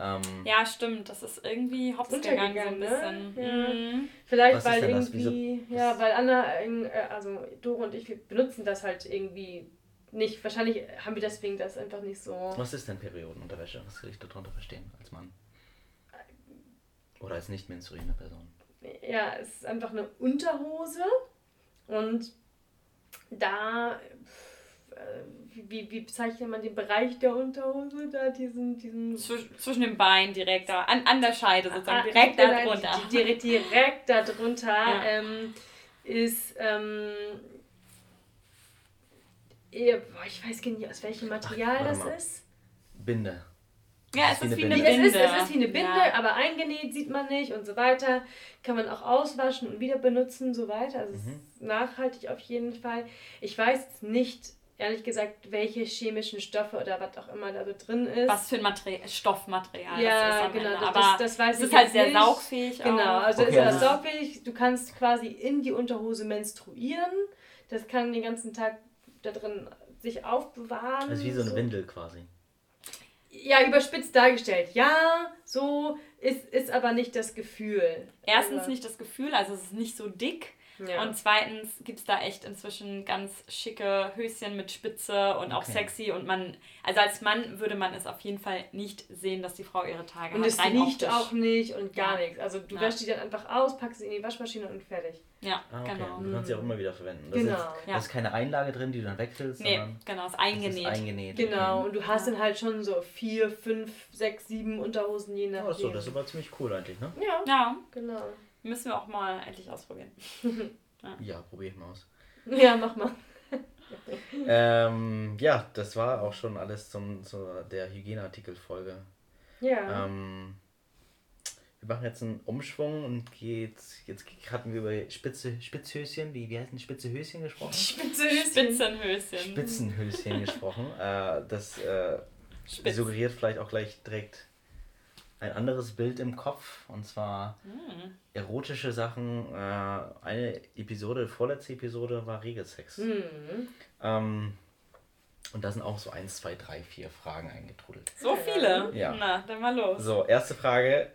Speaker 2: Ähm, ja, stimmt. Das ist irgendwie hops gegangen so ein ne? bisschen.
Speaker 3: Ne? Ja. Mhm. Vielleicht, weil irgendwie, ja, weil Anna, äh, also Doro und ich, wir benutzen das halt irgendwie nicht. Wahrscheinlich haben wir deswegen das einfach nicht so.
Speaker 1: Was ist denn Periodenunterwäsche? Was will ich darunter verstehen als Mann? Oder als nicht menstruierende Person?
Speaker 3: Ja, es ist einfach eine Unterhose und da wie, wie bezeichnet man den Bereich der Unterhose da, diesen, diesen
Speaker 2: Zwisch, zwischen den Beinen direkt da, an, an der Scheide sozusagen, ah, direkt da drunter.
Speaker 3: Direkt, direkt da drunter ja. ähm, ist, ähm, ich weiß gar nicht, aus welchem Material Ach, das mal. ist.
Speaker 1: Binde.
Speaker 3: Ja, es ist, wie eine Binde. Es ist, es ist wie eine Binde, ja. aber eingenäht sieht man nicht und so weiter. Kann man auch auswaschen und wieder benutzen, so weiter. Also mhm. es ist nachhaltig auf jeden Fall. Ich weiß nicht, ehrlich gesagt, welche chemischen Stoffe oder was auch immer da so drin ist.
Speaker 2: Was für ein Material, Stoffmaterial ja, das ist. genau, das, das, das weiß es ist halt sehr nicht. saugfähig.
Speaker 3: Genau, auch. also okay. ist das also saugfähig. Du kannst quasi in die Unterhose menstruieren. Das kann den ganzen Tag da drin sich aufbewahren.
Speaker 1: Das ist wie so eine Windel quasi.
Speaker 3: Ja, überspitzt dargestellt. Ja, so ist, ist aber nicht das Gefühl.
Speaker 2: Erstens nicht das Gefühl, also es ist nicht so dick. Ja. Und zweitens gibt es da echt inzwischen ganz schicke Höschen mit Spitze und auch sexy. Und man, also als Mann würde man es auf jeden Fall nicht sehen, dass die Frau ihre Tage
Speaker 3: und hat. Und es riecht auch nicht und gar ja. nichts. Also du ja. wäschst die dann einfach aus, packst sie in die Waschmaschine und fertig.
Speaker 2: Ja, ah, okay. genau.
Speaker 1: Du kannst sie auch immer wieder verwenden. Das genau. Ist, da ist keine Einlage drin, die du dann wegfüllst.
Speaker 2: Nee, genau, ist eingenäht.
Speaker 1: Ist eingenäht.
Speaker 3: Genau, und du hast dann halt schon so vier, fünf, sechs, sieben Unterhosen je nachdem.
Speaker 1: Oh, so, das ist aber ziemlich cool eigentlich, ne?
Speaker 3: Ja, ja. genau.
Speaker 2: Müssen wir auch mal endlich ausprobieren.
Speaker 1: ja. ja, probier ich mal aus.
Speaker 3: Ja, mach mal.
Speaker 1: ähm, ja, das war auch schon alles zum, zu der Hygieneartikel-Folge.
Speaker 3: Ja.
Speaker 1: Ähm, wir machen jetzt einen Umschwung und geht, jetzt hatten wir über Spitze, Spitzhöschen, wie, wie heißt denn Spitze Höschen gesprochen?
Speaker 2: Spitzhöschen. Spitzenhöschen.
Speaker 1: Spitzenhöschen gesprochen. Äh, das äh, suggeriert vielleicht auch gleich direkt ein anderes Bild im Kopf und zwar mhm. erotische Sachen. Äh, eine Episode, vorletzte Episode war Regelsex. Mhm. Ähm, und da sind auch so 1, 2, 3, 4 Fragen eingetrudelt.
Speaker 2: So viele?
Speaker 1: Ja.
Speaker 2: Na, dann mal los.
Speaker 1: So, erste Frage.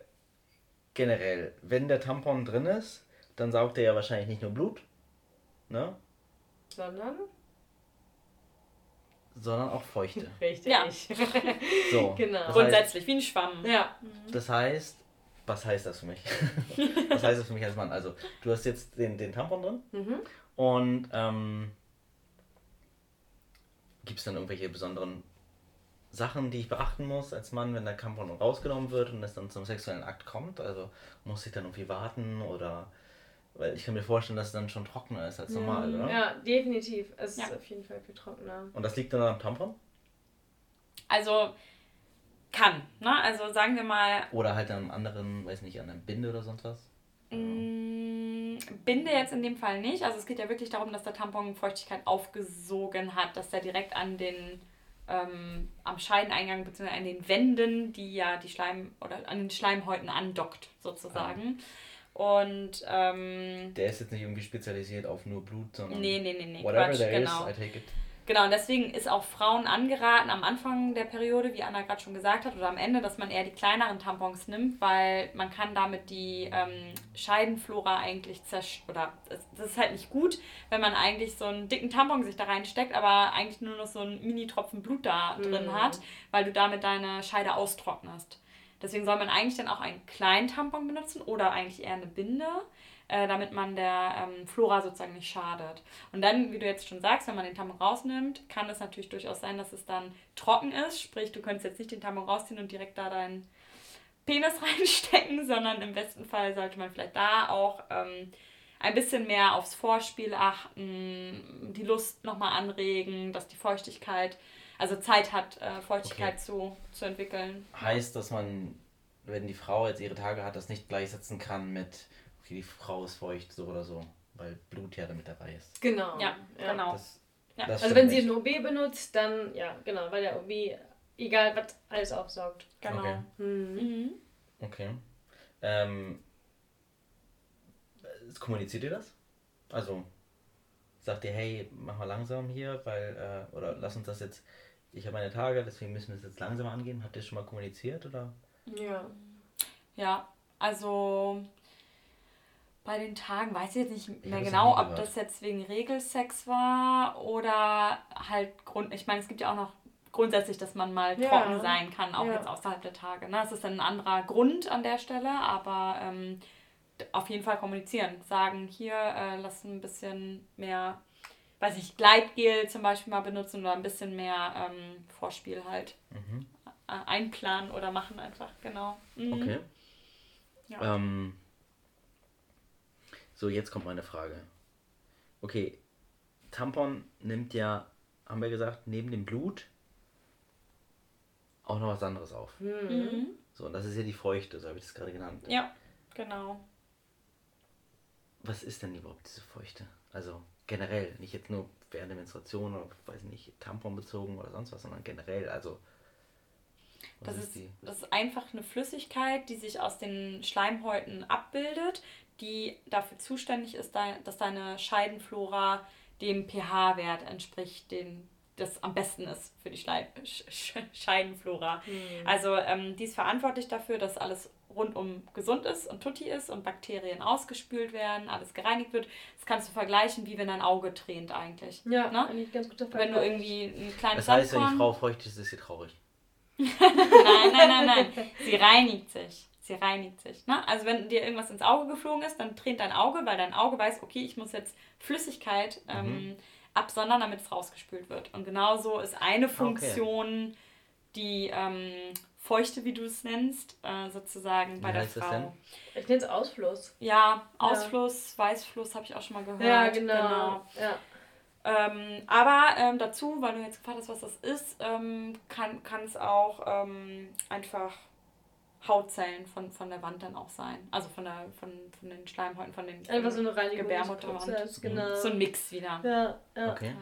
Speaker 1: Generell, wenn der Tampon drin ist, dann saugt er ja wahrscheinlich nicht nur Blut, ne?
Speaker 3: Sondern?
Speaker 1: Sondern auch feuchte.
Speaker 3: Richtig. Ja.
Speaker 1: so,
Speaker 2: genau. Grundsätzlich, heißt, wie ein Schwamm.
Speaker 3: Ja.
Speaker 1: Das heißt, was heißt das für mich? was heißt das für mich als Mann? Also, du hast jetzt den, den Tampon drin
Speaker 3: mhm.
Speaker 1: und ähm, gibt es dann irgendwelche besonderen Sachen, die ich beachten muss als Mann, wenn der Tampon rausgenommen wird und es dann zum sexuellen Akt kommt? Also, muss ich dann irgendwie warten oder weil ich kann mir vorstellen, dass es dann schon trockener ist als normal,
Speaker 3: oder? Ja, definitiv. Es ja. ist auf jeden Fall viel trockener.
Speaker 1: Und das liegt dann am Tampon?
Speaker 2: Also kann, ne? Also sagen wir mal.
Speaker 1: Oder halt an einem anderen, weiß nicht, an einem Binde oder sonst was?
Speaker 2: Mm, Binde jetzt in dem Fall nicht. Also es geht ja wirklich darum, dass der Tampon Feuchtigkeit aufgesogen hat, dass der direkt an den ähm, am Scheideneingang bzw. an den Wänden, die ja die Schleim oder an den Schleimhäuten andockt, sozusagen. Und ähm,
Speaker 1: Der ist jetzt nicht irgendwie spezialisiert auf nur Blut, sondern
Speaker 2: Nee, nee, nee, nee,
Speaker 1: whatever
Speaker 2: Quatsch,
Speaker 1: there
Speaker 2: genau.
Speaker 1: is, I take it.
Speaker 2: Genau, und deswegen ist auch Frauen angeraten am Anfang der Periode, wie Anna gerade schon gesagt hat, oder am Ende, dass man eher die kleineren Tampons nimmt, weil man kann damit die ähm, Scheidenflora eigentlich zerstören. Oder es- das ist halt nicht gut, wenn man eigentlich so einen dicken Tampon sich da reinsteckt, aber eigentlich nur noch so einen Mini-Tropfen Blut da drin
Speaker 3: Mhm.
Speaker 2: hat, weil du damit deine Scheide austrocknest. Deswegen soll man eigentlich dann auch einen kleinen Tampon benutzen oder eigentlich eher eine Binde, äh, damit man der ähm, Flora sozusagen nicht schadet. Und dann, wie du jetzt schon sagst, wenn man den Tampon rausnimmt, kann es natürlich durchaus sein, dass es dann trocken ist. Sprich, du könntest jetzt nicht den Tampon rausziehen und direkt da deinen Penis reinstecken, sondern im besten Fall sollte man vielleicht da auch ähm, ein bisschen mehr aufs Vorspiel achten, die Lust nochmal anregen, dass die Feuchtigkeit, also Zeit hat, äh, Feuchtigkeit
Speaker 1: Okay.
Speaker 2: zu, zu entwickeln.
Speaker 1: Heißt, dass man, wenn die Frau jetzt ihre Tage hat, das nicht gleichsetzen kann mit, okay, die Frau ist feucht, so oder so, weil Blut ja damit dabei ist.
Speaker 3: Genau.
Speaker 2: Ja, genau.
Speaker 1: Das,
Speaker 2: Ja.
Speaker 1: das
Speaker 3: Also wenn sie einen OB benutzt, dann ja, genau, weil der OB, egal was, alles aufsaugt.
Speaker 2: Genau.
Speaker 1: Okay.
Speaker 3: Mhm.
Speaker 2: Mhm.
Speaker 1: Okay. Ähm, äh, kommuniziert ihr das? Also, sagt ihr, hey, mach mal langsam hier, weil, äh, oder lass uns das jetzt, ich habe meine Tage, deswegen müssen wir es jetzt langsam angehen. Habt ihr schon mal kommuniziert oder?
Speaker 3: Ja.
Speaker 2: Ja, also bei den Tagen weiß ich jetzt nicht
Speaker 1: Ich
Speaker 2: mehr genau, ob das jetzt wegen Regelsex war oder halt Grund. Ich meine, es gibt ja auch noch grundsätzlich, dass man mal
Speaker 3: Ja.
Speaker 2: trocken sein kann, auch
Speaker 3: Ja.
Speaker 2: jetzt außerhalb der Tage. Ne? Das ist dann ein anderer Grund an der Stelle, aber ähm, auf jeden Fall kommunizieren. Sagen, hier, äh, lass ein bisschen mehr, weiß ich, Gleitgel zum Beispiel mal benutzen oder ein bisschen mehr ähm, Vorspiel halt
Speaker 1: Mhm.
Speaker 2: äh, einplanen oder machen einfach, genau. Mhm.
Speaker 1: Okay.
Speaker 2: Ja.
Speaker 1: Ähm, so, jetzt kommt meine Frage. Okay, Tampon nimmt ja, haben wir gesagt, neben dem Blut auch noch was anderes auf.
Speaker 2: Mhm.
Speaker 1: So, und das ist ja die Feuchte, so habe ich das gerade genannt.
Speaker 2: Ja, genau.
Speaker 1: Was ist denn überhaupt diese Feuchte? Also generell, nicht jetzt nur während der Menstruation oder, weiß nicht, Tampon bezogen oder sonst was, sondern generell, also.
Speaker 2: Das ist, das ist einfach eine Flüssigkeit, die sich aus den Schleimhäuten abbildet, die dafür zuständig ist, da- dass deine Scheidenflora dem pH-Wert entspricht, den das am besten ist für die Schlei Sch Sch Scheidenflora. Also ähm, die ist verantwortlich dafür, dass alles rundum gesund ist und tutti ist und Bakterien ausgespült werden, alles gereinigt wird. Das kannst du vergleichen, wie wenn dein Auge tränt eigentlich.
Speaker 3: Ja,
Speaker 2: Ne?
Speaker 3: eigentlich ganz guter
Speaker 2: Wenn du irgendwie ein kleines
Speaker 1: Das heißt, wenn die
Speaker 2: Sandkorn-
Speaker 1: Frau feucht ist, ist sie traurig.
Speaker 2: Nein, nein, nein, nein. Sie reinigt sich. Sie reinigt sich. Ne? Also wenn dir irgendwas ins Auge geflogen ist, dann tränt dein Auge, weil dein Auge weiß, okay, ich muss jetzt Flüssigkeit ähm, absondern, damit es rausgespült wird. Und genauso ist eine Funktion, die ähm, Feuchte, wie du es nennst, äh, sozusagen bei
Speaker 1: Wie
Speaker 2: der Frau.
Speaker 1: denn?
Speaker 3: Ich nenne es Ausfluss.
Speaker 2: Ja, Ausfluss, Weißfluss habe ich auch schon mal gehört.
Speaker 3: Ja, genau. Ja.
Speaker 2: Ähm, aber ähm, dazu, weil du jetzt gefragt hast, was das ist, ähm, kann kann es auch ähm, einfach Hautzellen von, von der Wand dann auch sein. Also von, der, von, von den Schleimhäuten, von den
Speaker 3: Einfach so eine
Speaker 2: Gebärmutterwand.
Speaker 3: Genau.
Speaker 2: So ein Mix wieder.
Speaker 3: Ja, ja.
Speaker 1: Okay.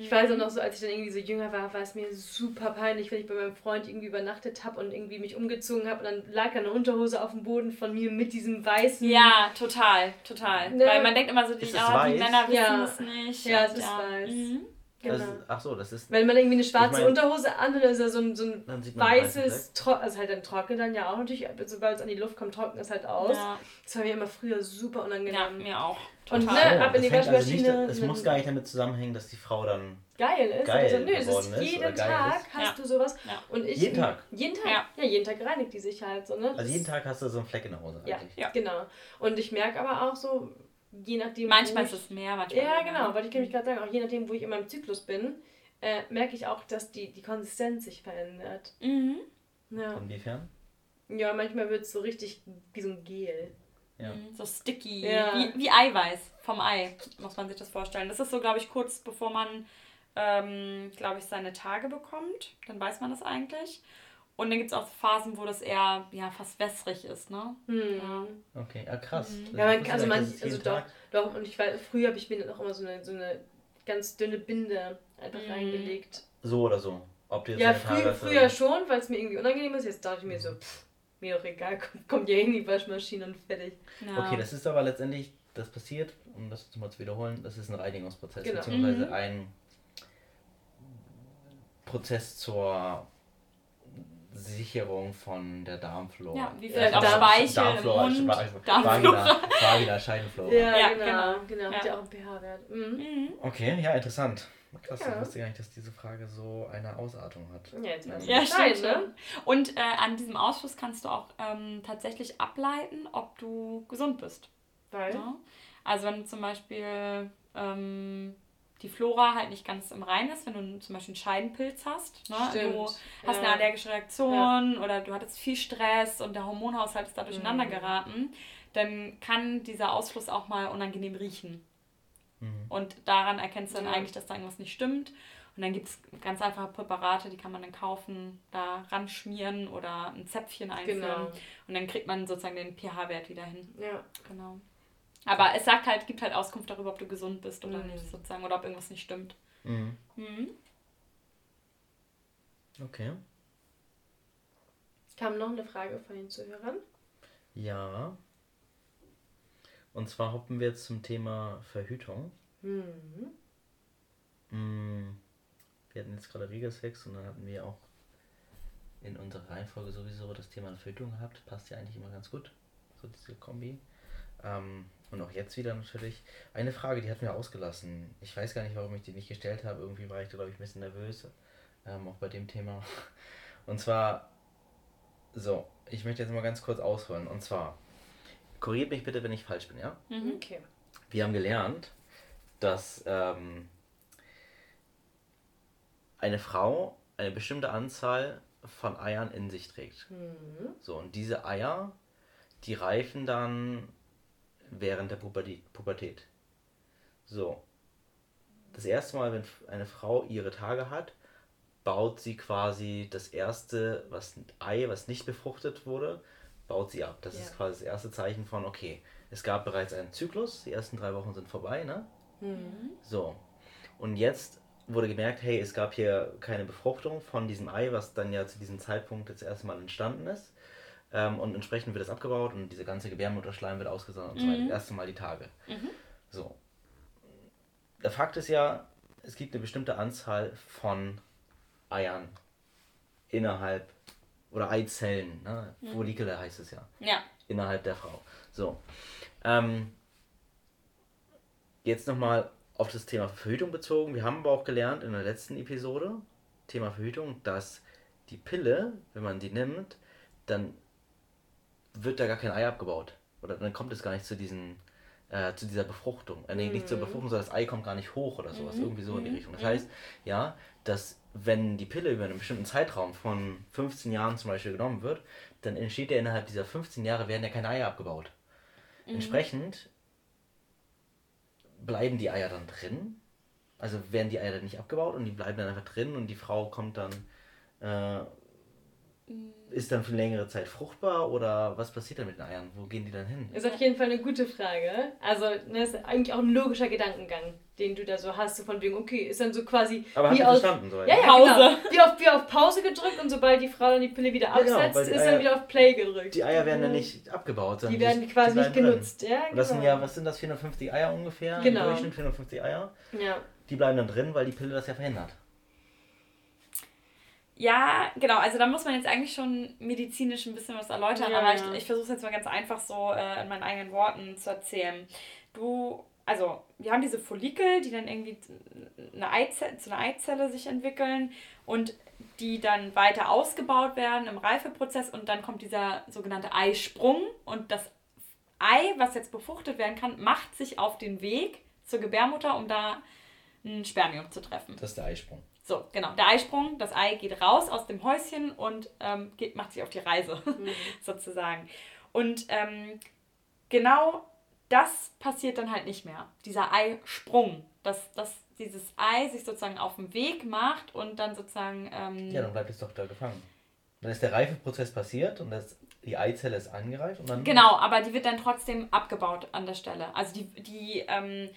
Speaker 3: Ich weiß auch noch so, als ich dann irgendwie so jünger war, war es mir super peinlich, wenn ich bei meinem Freund irgendwie übernachtet habe und irgendwie mich umgezogen habe und dann lag eine Unterhose auf dem Boden von mir mit diesem weißen.
Speaker 2: Ja, total, total.
Speaker 3: Ne?
Speaker 2: Weil man denkt immer so, die, ja, die? Männer wissen
Speaker 3: Ja.
Speaker 2: es nicht.
Speaker 3: Ja, es ist weiß.
Speaker 2: Mhm.
Speaker 3: Genau.
Speaker 1: Das ist, ach so, das ist.
Speaker 3: Wenn man irgendwie eine schwarze
Speaker 1: Ich mein-
Speaker 3: Unterhose an und da ist ja so ein, so ein
Speaker 1: weißen
Speaker 3: weißes, also halt dann trocknet dann ja auch natürlich, sobald es an die Luft kommt, trocknet es halt aus.
Speaker 2: Ja,
Speaker 3: Das war mir immer früher super
Speaker 2: ja,
Speaker 3: unangenehm.
Speaker 2: mir auch.
Speaker 3: Und
Speaker 2: Total.
Speaker 3: ne, ab in die
Speaker 1: also
Speaker 3: Waschmaschine,
Speaker 1: Es
Speaker 3: dann-
Speaker 1: muss gar nicht damit zusammenhängen, dass die Frau dann.
Speaker 3: Geil ist.
Speaker 1: Geil
Speaker 3: also, nö, es ist jeden Tag
Speaker 1: ist.
Speaker 3: hast
Speaker 2: Ja.
Speaker 3: du sowas.
Speaker 2: Ja.
Speaker 3: Und ich,
Speaker 1: Jeden Tag?
Speaker 3: Jeden Tag.
Speaker 2: Ja.
Speaker 3: Ja. jeden Tag reinigt die sich halt so, ne?
Speaker 1: Also jeden Tag hast du so einen Fleck in der Hose
Speaker 3: Ja.
Speaker 2: Ja.
Speaker 3: genau. Und ich merke aber auch so, je nachdem.
Speaker 2: Manchmal
Speaker 3: wo
Speaker 2: ist
Speaker 3: ich,
Speaker 2: es mehr, manchmal
Speaker 3: Ja, genau, wollte ich nämlich gerade sagen, auch je nachdem, wo ich in meinem Zyklus bin, äh, merke ich auch, dass die, die Konsistenz sich verändert.
Speaker 2: Mhm.
Speaker 3: Ja,
Speaker 1: Inwiefern?
Speaker 3: ja manchmal wird es so richtig wie so ein Gel.
Speaker 1: Ja.
Speaker 2: Mhm, So sticky,
Speaker 3: Ja.
Speaker 2: wie, wie Eiweiß vom Ei, muss man sich das vorstellen. Das ist so, glaube ich, kurz bevor man, ähm, glaube ich, seine Tage bekommt. Dann weiß man das eigentlich. Und dann gibt es auch Phasen, wo das eher ja, fast wässrig ist, ne?
Speaker 3: Hm.
Speaker 2: Ja.
Speaker 1: Okay, ja krass.
Speaker 2: Mhm.
Speaker 3: Ja, man, also man, also doch, doch, und ich weiß, früher habe ich mir dann auch immer so eine, so eine ganz dünne Binde einfach
Speaker 2: Mhm.
Speaker 3: reingelegt.
Speaker 1: So oder so. ob jetzt
Speaker 3: Ja,
Speaker 1: Tage
Speaker 3: früher schon, weil es mir irgendwie unangenehm ist. Jetzt dachte ich mir so, pff, mir doch egal, kommt, kommt ja in die Waschmaschine und fertig.
Speaker 2: Ja.
Speaker 1: Okay, das ist aber letztendlich, das passiert, um das mal zu wiederholen, das ist ein Reinigungsprozess,
Speaker 3: Genau.
Speaker 1: beziehungsweise
Speaker 2: Mhm.
Speaker 1: ein Prozess zur Sicherung von der Darmflora.
Speaker 2: Ja, wie
Speaker 1: Äh,
Speaker 2: vielleicht
Speaker 3: auch
Speaker 1: Darm-
Speaker 2: Speichel im
Speaker 1: Darmflora,
Speaker 2: Mund,
Speaker 1: Schwa-
Speaker 2: Darmflora.
Speaker 1: Vagina, Vagina, Scheidenflora.
Speaker 2: Ja,
Speaker 3: genau.
Speaker 2: genau.
Speaker 3: genau.
Speaker 2: Ja.
Speaker 3: Hat ja auch einen pH-Wert. Mhm.
Speaker 2: Mhm.
Speaker 1: Okay, ja, interessant. Krass,
Speaker 3: Ja.
Speaker 1: ich wusste gar nicht, dass diese Frage so eine Ausartung hat.
Speaker 3: Ja, jetzt weißt du
Speaker 2: Ja,
Speaker 3: Bescheid,
Speaker 2: stimmt.
Speaker 3: ne?
Speaker 2: Und äh, an diesem Ausschluss kannst du auch ähm, tatsächlich ableiten, ob du gesund bist.
Speaker 3: Weil,
Speaker 2: Ne? Also wenn du zum Beispiel ähm, die Flora halt nicht ganz im Reinen ist, wenn du zum Beispiel einen Scheidenpilz hast, ne?
Speaker 3: Stimmt.
Speaker 2: du hast
Speaker 3: Ja.
Speaker 2: eine allergische Reaktion oder du hattest viel Stress und der Hormonhaushalt ist da durcheinander
Speaker 3: Mhm.
Speaker 2: geraten, dann kann dieser Ausfluss auch mal unangenehm riechen.
Speaker 1: Mhm.
Speaker 2: Und daran erkennst du dann
Speaker 3: Ja.
Speaker 2: eigentlich, dass da irgendwas nicht stimmt. Und dann gibt es ganz einfache Präparate, die kann man dann kaufen, da ranschmieren oder ein Zäpfchen einführen.
Speaker 3: Genau.
Speaker 2: Und dann kriegt man sozusagen den pH-Wert wieder hin.
Speaker 3: Ja.
Speaker 2: Genau. Aber es sagt halt, gibt halt Auskunft darüber, ob du gesund bist oder
Speaker 3: Mhm.
Speaker 2: nicht, sozusagen, oder ob irgendwas nicht stimmt.
Speaker 1: Mhm.
Speaker 2: Mhm.
Speaker 1: Okay.
Speaker 3: Kam noch eine Frage von den Zuhörern.
Speaker 1: Ja. Und zwar hoppen wir jetzt zum Thema Verhütung.
Speaker 3: Mhm.
Speaker 1: Mm, Wir hatten jetzt gerade Regelsex und dann hatten wir auch in unserer Reihenfolge sowieso das Thema Verhütung gehabt. Passt ja eigentlich immer ganz gut, so diese Kombi. Ähm, und auch jetzt wieder natürlich. Eine Frage, die hatten wir ausgelassen. Ich weiß gar nicht, warum ich die nicht gestellt habe. Irgendwie war ich da, glaube ich, ein bisschen nervös. Ähm, auch bei dem Thema. Und zwar, so, ich möchte jetzt mal ganz kurz ausholen. Und zwar, korrigiert mich bitte, wenn ich falsch bin, ja?
Speaker 2: Mhm.
Speaker 3: Okay.
Speaker 1: Wir haben gelernt, dass ähm, eine Frau eine bestimmte Anzahl von Eiern in sich trägt.
Speaker 3: Mhm.
Speaker 1: So, und diese Eier, die reifen dann während der Pubertät. So. Das erste Mal, wenn eine Frau ihre Tage hat, baut sie quasi das erste, was ein Ei, was nicht befruchtet wurde, baut sie ab. Das
Speaker 3: Ja.
Speaker 1: ist quasi das erste Zeichen von, okay, es gab bereits einen Zyklus, die ersten drei Wochen sind vorbei, ne?
Speaker 3: Mhm.
Speaker 1: So. Und jetzt wurde gemerkt, hey, es gab hier keine Befruchtung von diesem Ei, was dann ja zu diesem Zeitpunkt jetzt erstmal entstanden ist. Ähm, und entsprechend wird es abgebaut und diese ganze Gebärmutterschleim wird ausgesondert und so weiter. Das erste Mal die Tage.
Speaker 2: Mhm.
Speaker 1: So. Der Fakt ist ja, es gibt eine bestimmte Anzahl von Eiern innerhalb oder Eizellen, ne? Follikele heißt es ja
Speaker 2: Ja.
Speaker 1: innerhalb der Frau. So. Ähm, jetzt nochmal auf das Thema Verhütung bezogen. Wir haben aber auch gelernt in der letzten Episode, Thema Verhütung, dass die Pille, wenn man die nimmt, dann wird da gar kein Ei abgebaut. Oder dann kommt es gar nicht zu diesen äh, zu dieser Befruchtung. Äh, nee, nicht zur Befruchtung, sondern das Ei kommt gar nicht hoch oder sowas. Irgendwie so in die Richtung. Das heißt, ja, dass wenn die Pille über einen bestimmten Zeitraum von 15 Jahren zum Beispiel genommen wird, dann entsteht ja innerhalb dieser 15 Jahre werden ja keine Eier abgebaut. Entsprechend bleiben die Eier dann drin. Also werden die Eier dann nicht abgebaut und die bleiben dann einfach drin und die Frau kommt dann, äh, ist dann für längere Zeit fruchtbar oder was passiert dann mit den Eiern? Wo gehen die dann hin?
Speaker 3: Ist auf jeden Fall eine gute Frage. Also, ne, ist eigentlich auch ein logischer Gedankengang, den du da so hast, so von wegen, okay, ist dann so quasi
Speaker 1: Aber
Speaker 3: wie auf,
Speaker 1: verstanden soweit?
Speaker 3: ja, ja,
Speaker 2: Pause.
Speaker 3: Genau. Wie, auf, wie auf Pause gedrückt und sobald die Frau dann die Pille wieder
Speaker 1: Ja, genau,
Speaker 3: absetzt,
Speaker 1: die
Speaker 3: ist
Speaker 1: Eier-
Speaker 3: dann wieder auf Play gedrückt.
Speaker 1: Die Eier werden dann nicht abgebaut, sondern
Speaker 3: Die werden
Speaker 1: die,
Speaker 3: quasi
Speaker 1: die
Speaker 3: nicht
Speaker 1: drin.
Speaker 3: genutzt. Ja,
Speaker 1: Und das sind
Speaker 3: genau.
Speaker 1: ja, was sind das, 450 Eier ungefähr?
Speaker 3: Genau.
Speaker 1: Im Durchschnitt 450 Eier.
Speaker 3: Ja.
Speaker 1: Die bleiben dann drin, weil die Pille das ja verhindert.
Speaker 2: Ja, genau. Also da muss man jetzt eigentlich schon medizinisch ein bisschen was erläutern,
Speaker 3: Ja,
Speaker 2: aber
Speaker 3: ja.
Speaker 2: ich, ich versuche es jetzt mal ganz einfach so äh, in meinen eigenen Worten zu erzählen. Du, also wir haben diese Follikel, die dann irgendwie eine Eizelle, zu einer Eizelle sich entwickeln und die dann weiter ausgebaut werden im Reifeprozess und dann kommt dieser sogenannte Eisprung und das Ei, was jetzt befruchtet werden kann, macht sich auf den Weg zur Gebärmutter, um da ein Spermium zu treffen.
Speaker 1: Das ist der Eisprung.
Speaker 2: So, genau. Der Eisprung, das Ei geht raus aus dem Häuschen und ähm, geht, macht sich auf die Reise, sozusagen. Und ähm, genau das passiert dann halt nicht mehr. Dieser Eisprung, dass, dass dieses Ei sich sozusagen auf den Weg macht und dann sozusagen. Ähm,
Speaker 1: Ja, dann bleibt es doch da gefangen. Dann ist der Reifeprozess passiert und das, die Eizelle ist angereift und dann.
Speaker 2: Genau, aber die wird dann trotzdem abgebaut an der Stelle. Also die, die, ähm,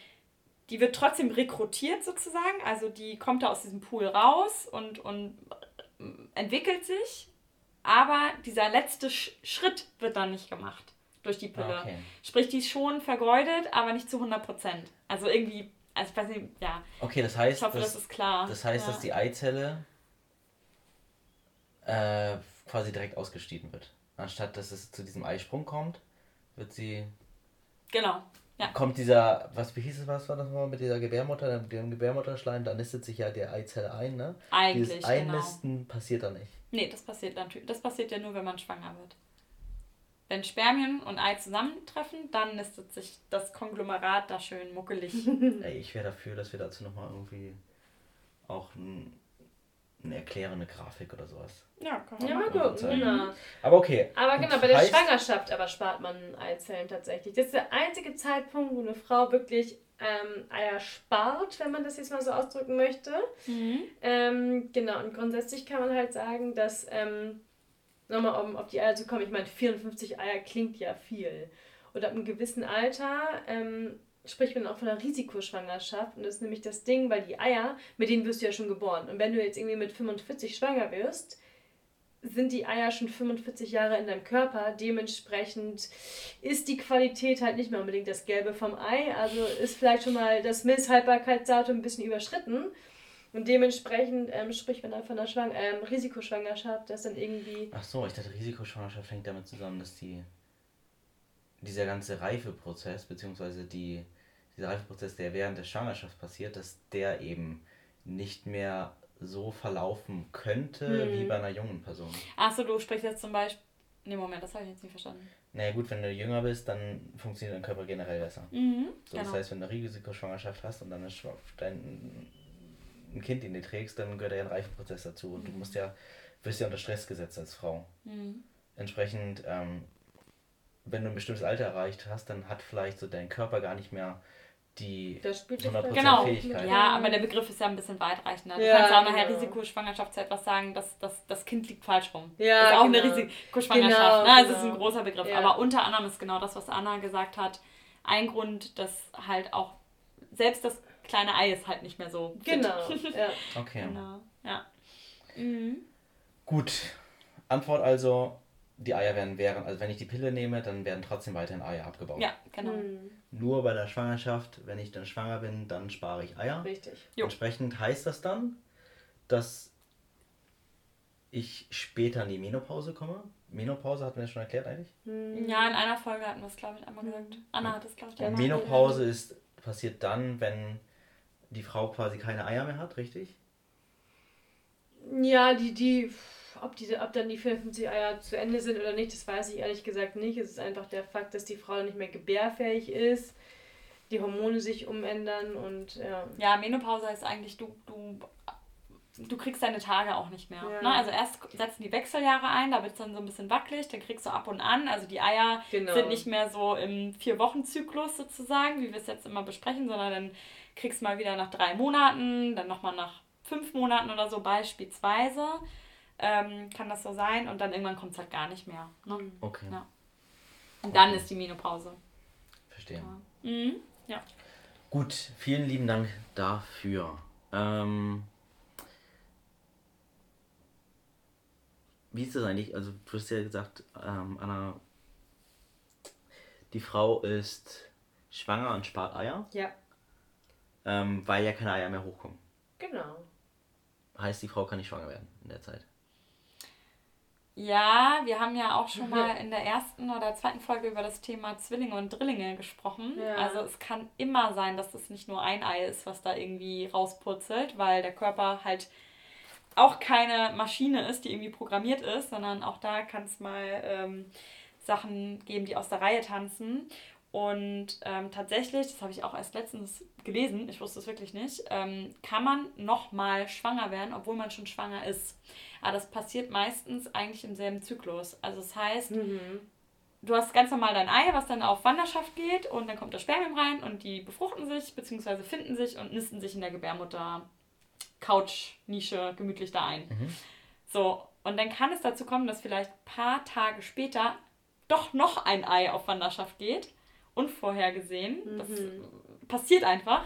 Speaker 2: die wird trotzdem rekrutiert sozusagen. Also die kommt da aus diesem Pool raus und, und entwickelt sich, aber dieser letzte Sch Schritt wird dann nicht gemacht durch die Pille.
Speaker 1: Okay.
Speaker 2: Sprich, die ist schon vergeudet, aber nicht zu 100 Prozent. Also irgendwie, also ich weiß nicht, ja.
Speaker 1: Okay, das heißt,
Speaker 2: Ich hoffe,
Speaker 1: dass,
Speaker 2: das ist klar.
Speaker 1: das heißt,
Speaker 2: ja.
Speaker 1: dass die Eizelle äh, quasi direkt ausgeschieden wird. Anstatt dass es zu diesem Eisprung kommt, wird sie.
Speaker 2: Genau. Ja.
Speaker 1: Kommt dieser, was wie hieß es, was war das nochmal mit dieser Gebärmutter, dem Gebärmutterschleim, da nistet sich ja der Eizelle ein, ne?
Speaker 2: Eigentlich,
Speaker 1: Dieses
Speaker 2: genau.
Speaker 1: Einnisten passiert da nicht.
Speaker 2: Nee, das passiert natürlich. Das passiert ja nur, wenn man schwanger wird. Wenn Spermien und Ei zusammentreffen, dann nistet sich das Konglomerat da schön muckelig.
Speaker 1: Ey, ich wäre dafür, dass wir dazu nochmal irgendwie auch ein, eine erklärende Grafik oder sowas.
Speaker 2: ja, kann
Speaker 3: Ja,
Speaker 2: man
Speaker 3: mal
Speaker 2: machen.
Speaker 3: gucken. Genau.
Speaker 1: Aber okay.
Speaker 3: Aber genau, bei der
Speaker 1: heißt-
Speaker 3: Schwangerschaft aber spart man Eizellen tatsächlich. Das ist der einzige Zeitpunkt, wo eine Frau wirklich ähm, Eier spart, wenn man das jetzt mal so ausdrücken möchte.
Speaker 2: Mhm.
Speaker 3: Ähm, genau, und grundsätzlich kann man halt sagen, dass, ähm, nochmal um auf die Eier zu kommen, ich meine, 54 Eier klingt ja viel. Und ab einem gewissen Alter ähm, spricht man auch von einer Risikoschwangerschaft. Und das ist nämlich das Ding, weil die Eier, mit denen wirst du ja schon geboren. Und wenn du jetzt irgendwie mit 45 schwanger wirst, sind die Eier schon 45 Jahre in deinem Körper. Dementsprechend ist die Qualität halt nicht mehr unbedingt das Gelbe vom Ei. Also ist vielleicht schon mal das Milchhaltbarkeitsdatum ein bisschen überschritten. Und dementsprechend ähm, spricht man dann von einer Schwang ähm, Risikoschwangerschaft, das dann irgendwie.
Speaker 1: Ach so, ich dachte, Risikoschwangerschaft hängt damit zusammen, dass die dieser ganze Reifeprozess, beziehungsweise die, dieser Reifeprozess, der während der Schwangerschaft passiert, dass der eben nicht mehr so verlaufen könnte
Speaker 3: Mhm.
Speaker 1: wie bei einer jungen Person.
Speaker 2: Achso, du sprichst jetzt zum Beispiel. Nee, Moment, das habe ich jetzt nicht verstanden.
Speaker 1: Naja gut, wenn du jünger bist, dann funktioniert dein Körper generell besser.
Speaker 2: Mhm.
Speaker 1: So,
Speaker 2: genau.
Speaker 1: Das heißt, wenn du eine Risikoschwangerschaft hast und dann dein, ein Kind in dir trägst, dann gehört ja ein Reifeprozess dazu. Und du musst ja, wirst ja unter Stress gesetzt als Frau.
Speaker 2: Mhm.
Speaker 1: Entsprechend, ähm, wenn du ein bestimmtes Alter erreicht hast, dann hat vielleicht so dein Körper gar nicht mehr die
Speaker 3: Das spielt
Speaker 1: 100%
Speaker 2: Genau.
Speaker 1: Fähigkeit.
Speaker 2: Ja, aber der Begriff ist ja ein bisschen weitreichender. Du
Speaker 3: Ja,
Speaker 2: kannst ja auch nachher
Speaker 3: genau.
Speaker 2: Risikoschwangerschaft zu etwas sagen, dass das, das Kind liegt falsch rum.
Speaker 3: Ja,
Speaker 2: das ist auch
Speaker 3: genau.
Speaker 2: eine Risikoschwangerschaft.
Speaker 3: Genau,
Speaker 2: ne? Also es ist
Speaker 3: genau.
Speaker 2: ein großer Begriff.
Speaker 3: Ja.
Speaker 2: Aber unter anderem ist genau das, was Anna gesagt hat, ein Grund, dass halt auch selbst das kleine Ei ist halt nicht mehr so. fit.
Speaker 3: Genau. Ja.
Speaker 1: Okay.
Speaker 2: Genau. Ja. Mhm.
Speaker 1: Gut. Antwort also, die Eier werden während, also wenn ich die Pille nehme, dann werden trotzdem weiterhin Eier abgebaut.
Speaker 2: Ja, genau.
Speaker 3: Hm,
Speaker 1: Nur bei der Schwangerschaft, wenn ich dann schwanger bin, dann spare ich Eier.
Speaker 3: richtig.
Speaker 2: Jo.
Speaker 1: Entsprechend heißt das dann, dass ich später in die Menopause komme. Menopause hatten wir schon erklärt eigentlich.
Speaker 3: Hm.
Speaker 2: Ja, in einer Folge hatten wir es, glaube ich, einmal gesagt. Anna hat es, glaube ich,
Speaker 3: Ja,
Speaker 2: einmal
Speaker 1: Menopause ist passiert dann, wenn die Frau quasi keine Eier mehr hat, richtig?
Speaker 3: Ja, die, die, ob, diese, ob dann die 54 Eier zu Ende sind oder nicht, das weiß ich ehrlich gesagt nicht. Es ist einfach der Fakt, dass die Frau nicht mehr gebärfähig ist, die Hormone sich umändern und ja.
Speaker 2: Ja, Menopause heißt eigentlich, du, du, du kriegst deine Tage auch nicht mehr.
Speaker 3: Ja.
Speaker 2: Ne? Also erst setzen die Wechseljahre ein, da wird es dann so ein bisschen wackelig, dann kriegst du ab und an. Also die Eier
Speaker 3: Genau.
Speaker 2: sind nicht mehr so im Vier-Wochen-Zyklus sozusagen, wie wir es jetzt immer besprechen, sondern dann kriegst du mal wieder nach drei Monaten, dann nochmal nach fünf Monaten oder so beispielsweise. Ähm, kann das so sein und dann irgendwann kommt es halt gar nicht mehr. Ne?
Speaker 1: Okay,
Speaker 2: Ja. Und dann
Speaker 1: Okay.
Speaker 2: ist die Menopause.
Speaker 1: verstehe.
Speaker 2: Ja. Mhm.
Speaker 1: Gut, vielen lieben Dank dafür. Ähm, wie ist das eigentlich? Also, du hast ja gesagt, ähm, Anna, die Frau ist schwanger und spart Eier,
Speaker 3: Ja,
Speaker 1: ähm, weil ja keine Eier mehr hochkommen.
Speaker 3: genau.
Speaker 2: Mhm.
Speaker 1: Heißt, die Frau kann nicht schwanger werden in der Zeit.
Speaker 2: Ja, wir haben ja auch schon mal in der ersten oder zweiten Folge über das Thema Zwillinge und Drillinge gesprochen.
Speaker 3: Ja.
Speaker 2: Also es kann immer sein, dass es nicht nur ein Ei ist, was da irgendwie rauspurzelt, weil der Körper halt auch keine Maschine ist, die irgendwie programmiert ist, sondern auch da kann es mal ähm, Sachen geben, die aus der Reihe tanzen. Und ähm, tatsächlich, das habe ich auch erst letztens gelesen, ich wusste es wirklich nicht, ähm, kann man nochmal schwanger werden, obwohl man schon schwanger ist. Aber das passiert meistens eigentlich im selben Zyklus. Also das heißt,
Speaker 3: Mhm.
Speaker 2: du hast ganz normal dein Ei, was dann auf Wanderschaft geht und dann kommt das Spermium rein und die befruchten sich bzw. finden sich und nisten sich in der Gebärmutter Couch-Nische gemütlich da ein.
Speaker 1: Mhm.
Speaker 2: So, und dann kann es dazu kommen, dass vielleicht ein paar Tage später doch noch ein Ei auf Wanderschaft geht. Unvorhergesehen. Das
Speaker 3: Mhm.
Speaker 2: passiert einfach.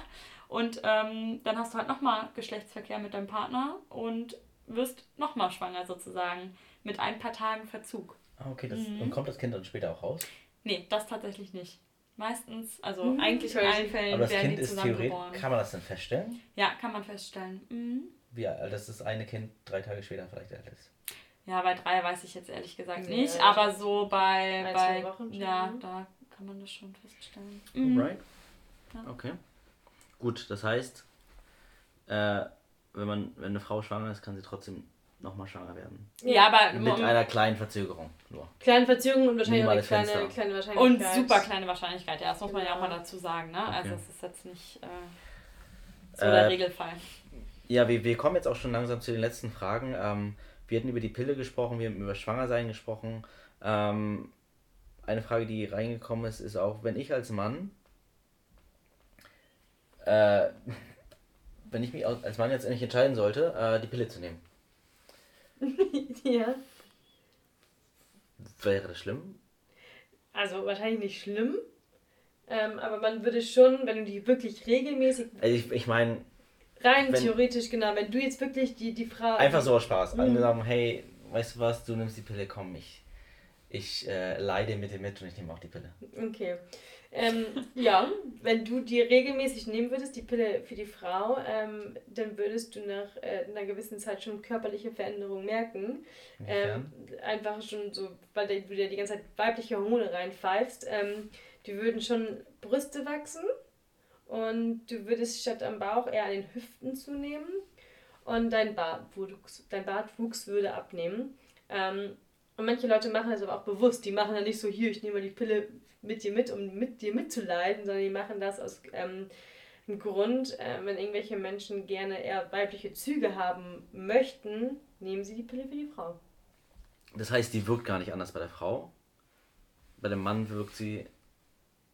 Speaker 2: Und ähm, dann hast du halt nochmal Geschlechtsverkehr mit deinem Partner und wirst nochmal schwanger sozusagen. Mit ein paar Tagen Verzug.
Speaker 1: Ah, okay. Das, mhm. Und kommt das Kind dann später auch raus?
Speaker 2: Nee, das tatsächlich nicht. Meistens, also mhm, eigentlich in allen Fällen
Speaker 1: Aber das werden kind die ist geboren. Kann man das denn feststellen?
Speaker 2: Ja, kann man feststellen. Mhm.
Speaker 1: Wie alt das ist eine Kind drei Tage später vielleicht alt ist?
Speaker 2: Ja, bei drei weiß ich jetzt ehrlich gesagt nee, nicht, aber so bei, bei Wochen ja, da kann man das schon feststellen. Mhm.
Speaker 1: Right. Ja. Okay. Gut, das heißt, äh, wenn man, wenn eine Frau schwanger ist, kann sie trotzdem nochmal schwanger werden.
Speaker 2: Ja, aber
Speaker 1: mit einer kleinen Verzögerung nur.
Speaker 3: Kleine Verzögerung und wahrscheinlich eine kleine, kleine Wahrscheinlichkeit.
Speaker 2: Und super kleine Wahrscheinlichkeit, ja, das muss man ja, auch mal dazu sagen, ne? Okay. Also es ist jetzt nicht äh, so der äh, Regelfall.
Speaker 1: Ja, wir, wir kommen jetzt auch schon langsam zu den letzten Fragen. Ähm, wir hatten über die Pille gesprochen, wir haben über Schwangersein gesprochen. Ähm, eine Frage, die reingekommen ist, ist auch, wenn ich als Mann, äh, wenn ich mich als Mann jetzt endlich entscheiden sollte, äh, die Pille zu nehmen. ja. Wäre das schlimm?
Speaker 3: Also wahrscheinlich nicht schlimm, ähm, aber man würde schon, wenn du die wirklich regelmäßig.
Speaker 1: Also ich, ich meine.
Speaker 3: Rein wenn, theoretisch, genau, wenn du jetzt wirklich die, die Frau.
Speaker 1: Einfach so aus Spaß. Mhm. Angenommen, hey, weißt du was, du nimmst die Pille, komm, ich, ich äh, leide mit dir mit und ich nehme auch die Pille.
Speaker 3: Okay. Ähm, ja, wenn du die regelmäßig nehmen würdest, die Pille für die Frau, ähm, dann würdest du nach äh, einer gewissen Zeit schon körperliche Veränderungen merken. Ähm, einfach schon so, weil du dir die ganze Zeit weibliche Hormone reinpfeifst. Ähm, die würden schon Brüste wachsen und du würdest statt am Bauch eher an den Hüften zunehmen und dein Bartwuchs, dein Bartwuchs würde abnehmen. Ähm, und manche Leute machen das aber auch bewusst. Die machen dann nicht so, hier, ich nehme mal die Pille mit dir mit, um mit dir mitzuleiden, sondern die machen das aus ähm, einem Grund, äh, wenn irgendwelche Menschen gerne eher weibliche Züge haben möchten, nehmen sie die Pille für die Frau.
Speaker 1: Das heißt, die wirkt gar nicht anders bei der Frau. Bei dem Mann wirkt sie.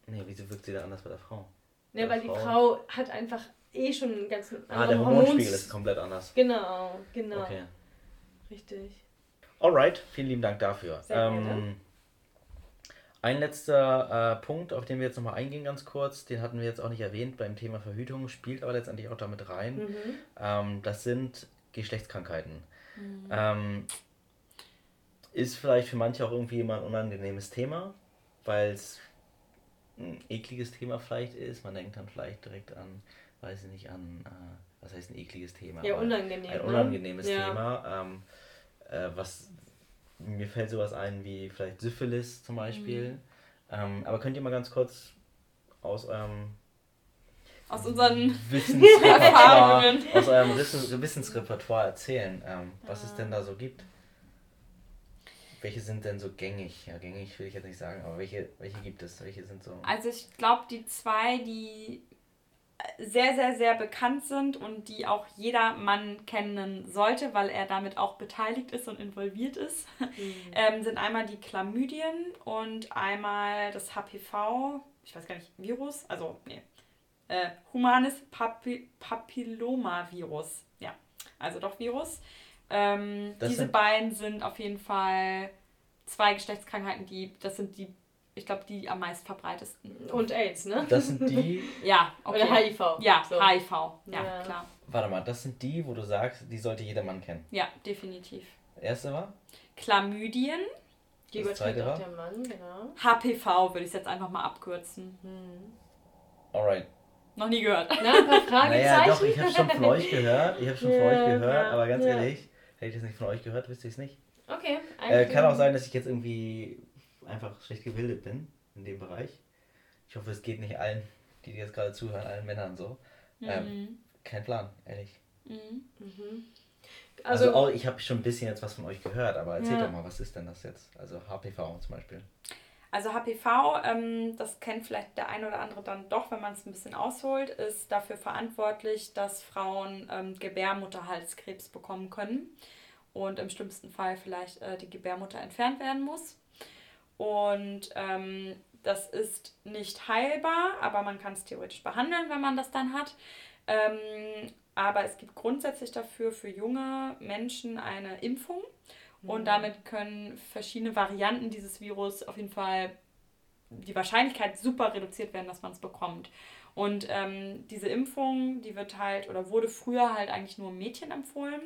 Speaker 1: Nee, wieso wirkt sie da anders bei der Frau?
Speaker 3: Ne, weil Frau... die Frau hat einfach eh schon einen ganz
Speaker 1: anderen Ah, der Hormonspiegel Hormons... ist komplett anders.
Speaker 3: Genau, genau. Okay. Richtig.
Speaker 1: Alright, vielen lieben Dank dafür. Sehr ähm, ein letzter äh, Punkt, auf den wir jetzt nochmal eingehen, ganz kurz, den hatten wir jetzt auch nicht erwähnt beim Thema Verhütung, spielt aber letztendlich auch damit rein. Mhm. Ähm, das sind Geschlechtskrankheiten. Mhm. Ähm, ist vielleicht für manche auch irgendwie immer ein unangenehmes Thema, weil es ein ekliges Thema vielleicht ist. Man denkt dann vielleicht direkt an, weiß ich nicht, an, äh, was heißt ein ekliges Thema?
Speaker 3: Ja, unangenehm. Ein
Speaker 1: ne? unangenehmes ne? Thema, ähm, äh, was mir fällt sowas ein wie vielleicht Syphilis zum Beispiel. Mhm. Ähm, aber könnt ihr mal ganz kurz aus eurem
Speaker 2: aus unseren
Speaker 1: Wissensrepertoire, aus eurem Wissensrepertoire erzählen, ähm, was ah. es denn da so gibt? Welche sind denn so gängig? Ja, gängig will ich jetzt nicht sagen, aber welche, welche gibt es? Welche sind so?
Speaker 2: Also ich glaube, die zwei, die sehr, sehr, sehr bekannt sind und die auch jeder Mann kennen sollte, weil er damit auch beteiligt ist und involviert ist, mhm. ähm, sind einmal die Chlamydien und einmal das HPV, ich weiß gar nicht, Virus, also nee, äh, humanes Papi Papillomavirus. Ja, also doch Virus. Ähm, diese beiden sind auf jeden Fall zwei Geschlechtskrankheiten, die, das sind die ich glaube, die am meist verbreitesten.
Speaker 3: Und AIDS, ne?
Speaker 1: Das sind die.
Speaker 2: ja,
Speaker 3: okay. Oder HIV.
Speaker 2: Ja, so. HIV. Ja, ja, klar.
Speaker 1: Warte mal, das sind die, wo du sagst, die sollte jeder Mann kennen.
Speaker 2: Ja, definitiv.
Speaker 1: Erste war?
Speaker 2: Chlamydien.
Speaker 3: Die das zweite war? der Mann, genau.
Speaker 2: HPV würde ich es jetzt einfach mal abkürzen. Hm.
Speaker 1: Alright.
Speaker 2: Noch nie gehört.
Speaker 3: Na, ein paar Fragezeichen.
Speaker 1: Naja, doch, ich habe schon von euch gehört. Ich habe schon ja, von euch gehört, ja, aber ganz ja. ehrlich, hätte ich das nicht von euch gehört, wüsste ich es nicht.
Speaker 3: Okay.
Speaker 1: Äh, kann auch sein, dass ich jetzt irgendwie einfach schlecht gebildet bin in dem Bereich. Ich hoffe, es geht nicht allen, die jetzt gerade zuhören, allen Männern so. Mhm. Ähm, kein Plan, ehrlich. Mhm. Mhm. Also, also auch, ich habe schon ein bisschen jetzt was von euch gehört, aber erzähl ja. doch mal, was ist denn das jetzt? Also HPV zum Beispiel.
Speaker 2: Also HPV, ähm, das kennt vielleicht der eine oder andere dann doch, wenn man es ein bisschen ausholt, ist dafür verantwortlich, dass Frauen ähm, Gebärmutterhalskrebs bekommen können und im schlimmsten Fall vielleicht äh, die Gebärmutter entfernt werden muss. Und ähm, das ist nicht heilbar, aber man kann es theoretisch behandeln, wenn man das dann hat. Ähm, aber es gibt grundsätzlich dafür für junge Menschen eine Impfung. Und mhm. damit können verschiedene Varianten dieses Virus auf jeden Fall die Wahrscheinlichkeit super reduziert werden, dass man es bekommt. Und ähm, diese Impfung, die wird halt oder wurde früher halt eigentlich nur Mädchen empfohlen.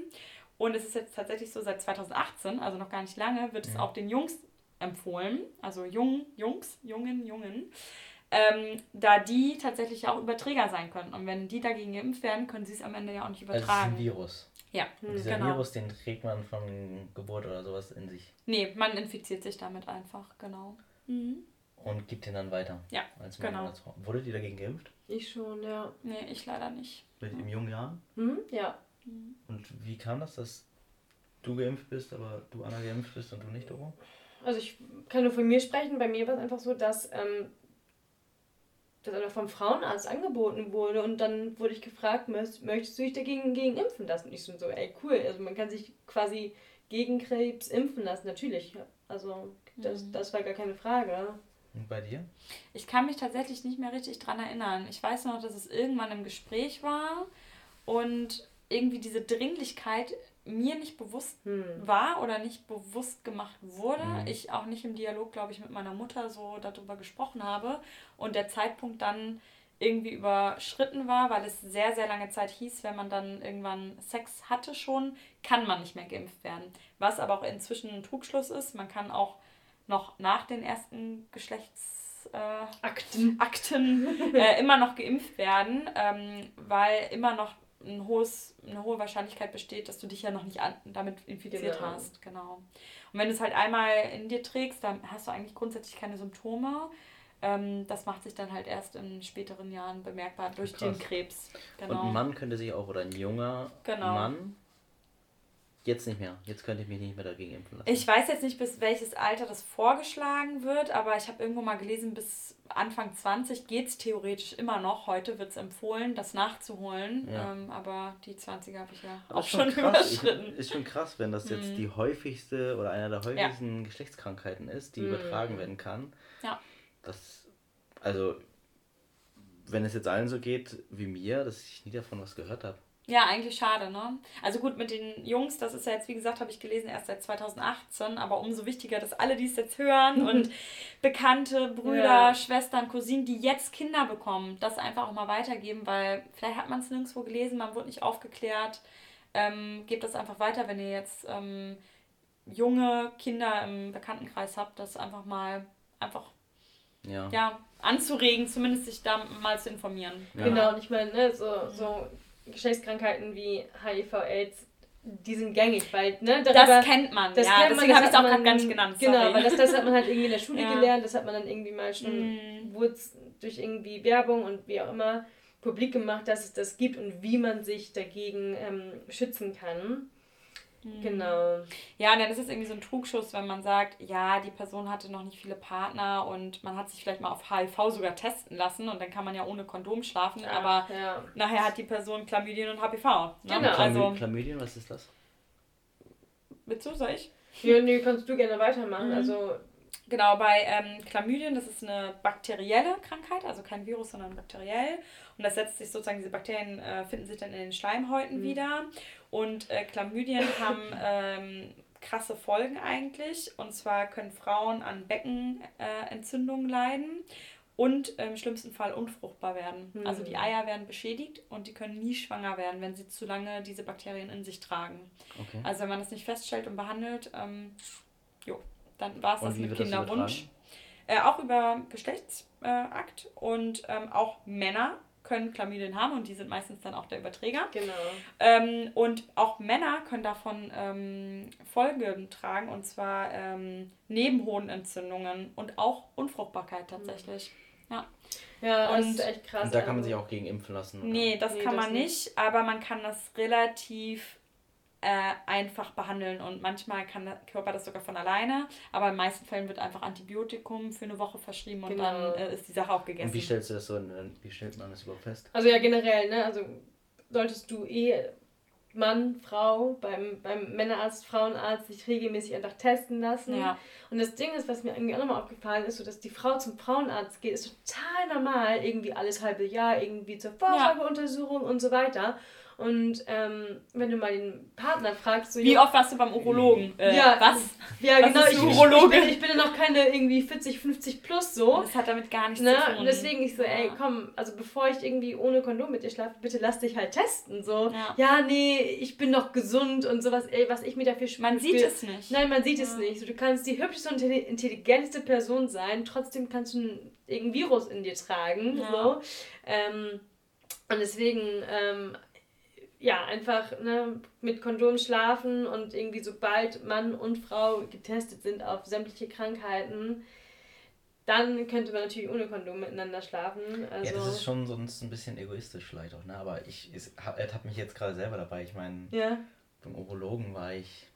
Speaker 2: Und es ist jetzt tatsächlich so, seit 2018, also noch gar nicht lange, wird es
Speaker 1: Mhm.
Speaker 2: auch den Jungs empfohlen, also Jungen, Jungs, Jungen, Jungen, ähm, da die tatsächlich auch Überträger sein können. Und wenn die dagegen geimpft werden, können sie es am Ende ja auch nicht
Speaker 1: Also es ist
Speaker 2: übertragen.
Speaker 1: ein Virus.
Speaker 2: Ja,
Speaker 1: Und dieser
Speaker 2: genau.
Speaker 1: Virus, den trägt man von Geburt oder sowas in sich
Speaker 2: Nee, man infiziert sich damit einfach, genau. Mhm.
Speaker 1: und gibt den dann weiter.
Speaker 2: Ja,
Speaker 1: als Mann
Speaker 2: genau.
Speaker 1: oder als Frau. Wurde die dagegen geimpft?
Speaker 3: Ich schon, ja.
Speaker 2: Nee, ich leider nicht.
Speaker 1: Mit in jungen Jahren?
Speaker 3: Hm? Ja.
Speaker 1: Und wie kam das, dass du geimpft bist, aber du Anna geimpft bist und du nicht, Doro?
Speaker 3: Also ich kann nur von mir sprechen. Bei mir war es einfach so, dass ähm, das einfach vom Frauenarzt angeboten wurde und dann wurde ich gefragt, "Möcht- möchtest du dich dagegen gegen impfen lassen? Und ich so, ey cool, also man kann sich quasi gegen Krebs impfen lassen, natürlich. Also das, das war gar keine Frage.
Speaker 1: Und bei dir?
Speaker 2: Ich kann mich tatsächlich nicht mehr richtig dran erinnern. Ich weiß nur noch, dass es irgendwann im Gespräch war und irgendwie diese Dringlichkeit mir nicht bewusst
Speaker 3: Hm.
Speaker 2: war oder nicht bewusst gemacht wurde.
Speaker 1: Mhm.
Speaker 2: Ich auch nicht im Dialog, glaube ich, mit meiner Mutter so darüber gesprochen habe und der Zeitpunkt dann irgendwie überschritten war, weil es sehr, sehr lange Zeit hieß, wenn man dann irgendwann Sex hatte schon, kann man nicht mehr geimpft werden. Was aber auch inzwischen ein Trugschluss ist. Man kann auch noch nach den ersten Geschlechts... Äh,
Speaker 3: Akten.
Speaker 2: Akten äh, immer noch geimpft werden, ähm, weil immer noch ein hohes, eine hohe Wahrscheinlichkeit besteht, dass du dich ja noch nicht an, damit infiziert
Speaker 3: Genau.
Speaker 2: hast. Genau. Und wenn du es halt einmal in dir trägst, dann hast du eigentlich grundsätzlich keine Symptome. Ähm, das macht sich dann halt erst in späteren Jahren bemerkbar durch
Speaker 1: Krass.
Speaker 2: den Krebs.
Speaker 1: Und
Speaker 2: Genau.
Speaker 1: ein Mann könnte sich auch, oder ein junger
Speaker 2: Genau.
Speaker 1: Mann, jetzt nicht mehr. Jetzt könnte ich mich nicht mehr dagegen impfen lassen.
Speaker 2: Ich weiß jetzt nicht, bis welches Alter das vorgeschlagen wird, aber ich habe irgendwo mal gelesen, bis Anfang 20 geht es theoretisch immer noch. Heute wird es empfohlen, das nachzuholen.
Speaker 1: Ja.
Speaker 2: Ähm, aber die 20er habe ich ja
Speaker 1: Aber
Speaker 2: auch schon.
Speaker 1: Ich,
Speaker 2: überschritten.
Speaker 1: ist schon krass, wenn das jetzt
Speaker 2: Mhm.
Speaker 1: die häufigste oder einer der häufigsten Geschlechtskrankheiten ist, die
Speaker 3: Mhm.
Speaker 1: übertragen werden kann.
Speaker 2: Ja.
Speaker 1: Das, also, wenn es jetzt allen so geht wie mir, dass ich nie davon was gehört habe.
Speaker 2: Ja, eigentlich schade, ne? Also gut, mit den Jungs, das ist ja jetzt, wie gesagt, habe ich gelesen, erst seit 2018, aber umso wichtiger, dass alle, die es jetzt hören und Bekannte, Brüder,
Speaker 3: Ja.
Speaker 2: Schwestern, Cousinen, die jetzt Kinder bekommen, das einfach auch mal weitergeben, weil vielleicht hat man es nirgendwo gelesen, man wurde nicht aufgeklärt. Ähm, gebt das einfach weiter, wenn ihr jetzt ähm, junge Kinder im Bekanntenkreis habt, das einfach mal einfach
Speaker 1: Ja.
Speaker 2: ja, anzuregen, zumindest sich da mal zu informieren.
Speaker 1: Ja.
Speaker 3: Genau, und ich meine, ne, so, so Geschlechtskrankheiten wie HIV, AIDS, die sind gängig, weil, ne, darüber,
Speaker 2: Das kennt man,
Speaker 3: das
Speaker 2: ja,
Speaker 3: kennt
Speaker 2: deswegen habe ich es auch
Speaker 3: man-
Speaker 2: gar nicht genannt.
Speaker 3: Genau,
Speaker 2: sorry.
Speaker 3: weil das, das hat man halt irgendwie in der Schule
Speaker 2: Ja.
Speaker 3: gelernt, das hat man dann irgendwie mal schon,
Speaker 2: Mm.
Speaker 3: wurde durch irgendwie Werbung und wie auch immer publik gemacht, dass es das gibt und wie man sich dagegen ähm, schützen kann. Genau.
Speaker 2: Ja, und dann ist es irgendwie so ein Trugschuss, wenn man sagt, ja, die Person hatte noch nicht viele Partner und man hat sich vielleicht mal auf HIV sogar testen lassen und dann kann man ja ohne Kondom schlafen, aber
Speaker 3: ja.
Speaker 2: nachher hat die Person Chlamydien und HPV. Ne?
Speaker 3: Genau.
Speaker 2: Also,
Speaker 1: Chlamy- Chlamydien, was ist das?
Speaker 2: willst du, soll ich?
Speaker 3: Ja, nee, kannst du gerne weitermachen.
Speaker 2: Mhm.
Speaker 3: Also,
Speaker 2: Genau, bei ähm, Chlamydien, das ist eine bakterielle Krankheit, also kein Virus, sondern bakteriell. Und das setzt sich sozusagen, diese Bakterien äh, finden sich dann in den Schleimhäuten
Speaker 3: Mhm.
Speaker 2: wieder. Und äh, Chlamydien haben ähm, krasse Folgen eigentlich. Und zwar können Frauen an Beckenentzündungen äh, leiden und im schlimmsten Fall unfruchtbar werden.
Speaker 3: Mhm.
Speaker 2: Also die Eier werden beschädigt und die können nie schwanger werden, wenn sie zu lange diese Bakterien in sich tragen.
Speaker 1: Okay.
Speaker 2: Also wenn man das nicht feststellt und behandelt, ähm, jo, dann war es das mit
Speaker 1: das
Speaker 2: Kinderwunsch. Äh, auch über Geschlechtsakt und ähm, auch Männer können Chlamydien haben und die sind meistens dann auch der Überträger.
Speaker 3: genau.
Speaker 2: Ähm, und auch Männer können davon ähm, Folgen tragen und zwar ähm, Nebenhodenentzündungen und auch Unfruchtbarkeit tatsächlich.
Speaker 3: Ja, das
Speaker 2: Und-
Speaker 3: ist echt krass.
Speaker 1: Und da kann man
Speaker 3: also.
Speaker 1: sich auch gegen impfen lassen. oder?
Speaker 2: Nee, das
Speaker 3: Nee,
Speaker 2: kann
Speaker 3: das
Speaker 2: man
Speaker 3: nicht.
Speaker 2: nicht, aber man kann das relativ äh, einfach behandeln und manchmal kann der Körper das sogar von alleine, aber in den meisten Fällen wird einfach Antibiotikum für eine Woche verschrieben und
Speaker 3: Genau.
Speaker 2: dann äh, ist die Sache auch gegessen.
Speaker 1: Und wie stellst du das so, in- wie stellt man das überhaupt fest?
Speaker 3: Also ja, generell, ne? Also solltest du eh Mann, Frau beim, beim Männerarzt, Frauenarzt sich regelmäßig einfach testen lassen.
Speaker 2: ja.
Speaker 3: Und das Ding ist, was mir irgendwie auch nochmal aufgefallen ist, so dass die Frau zum Frauenarzt geht, ist total normal, irgendwie alles halbe Jahr, irgendwie zur Vorsorgeuntersuchung und so weiter. Und ähm, wenn du mal den Partner fragst, so,
Speaker 2: Wie oft warst du beim Urologen? Äh,
Speaker 3: Ja.
Speaker 2: Was?
Speaker 3: ja
Speaker 2: was
Speaker 3: genau, ich, ich, bin, ich bin ja noch keine irgendwie 40, 50 plus so.
Speaker 2: Das hat damit gar nichts
Speaker 3: Ne?
Speaker 2: zu tun.
Speaker 3: Und deswegen ich so, ey, komm, also bevor ich irgendwie ohne Kondom mit dir schlafe, bitte lass dich halt testen. So,
Speaker 2: Ja.
Speaker 3: ja, nee, ich bin noch gesund und sowas, ey, was ich mir dafür spiele.
Speaker 2: Man sieht es nicht.
Speaker 3: Nein, man sieht es
Speaker 2: Ja.
Speaker 3: nicht. So, du kannst die hübscheste und intelli- intelligenteste Person sein, trotzdem kannst du ein- irgendein Virus in dir tragen.
Speaker 2: Ja.
Speaker 3: So. Ähm, und deswegen, ähm, ja, einfach ne, mit Kondom schlafen und irgendwie sobald Mann und Frau getestet sind auf sämtliche Krankheiten, dann könnte man natürlich ohne Kondom miteinander schlafen. Also,
Speaker 1: Ja, das ist schon sonst ein bisschen egoistisch vielleicht auch, ne? Aber ich es- hab- ertappe mich jetzt gerade selber dabei. Ich meine,
Speaker 3: ja.
Speaker 1: beim Urologen war ich.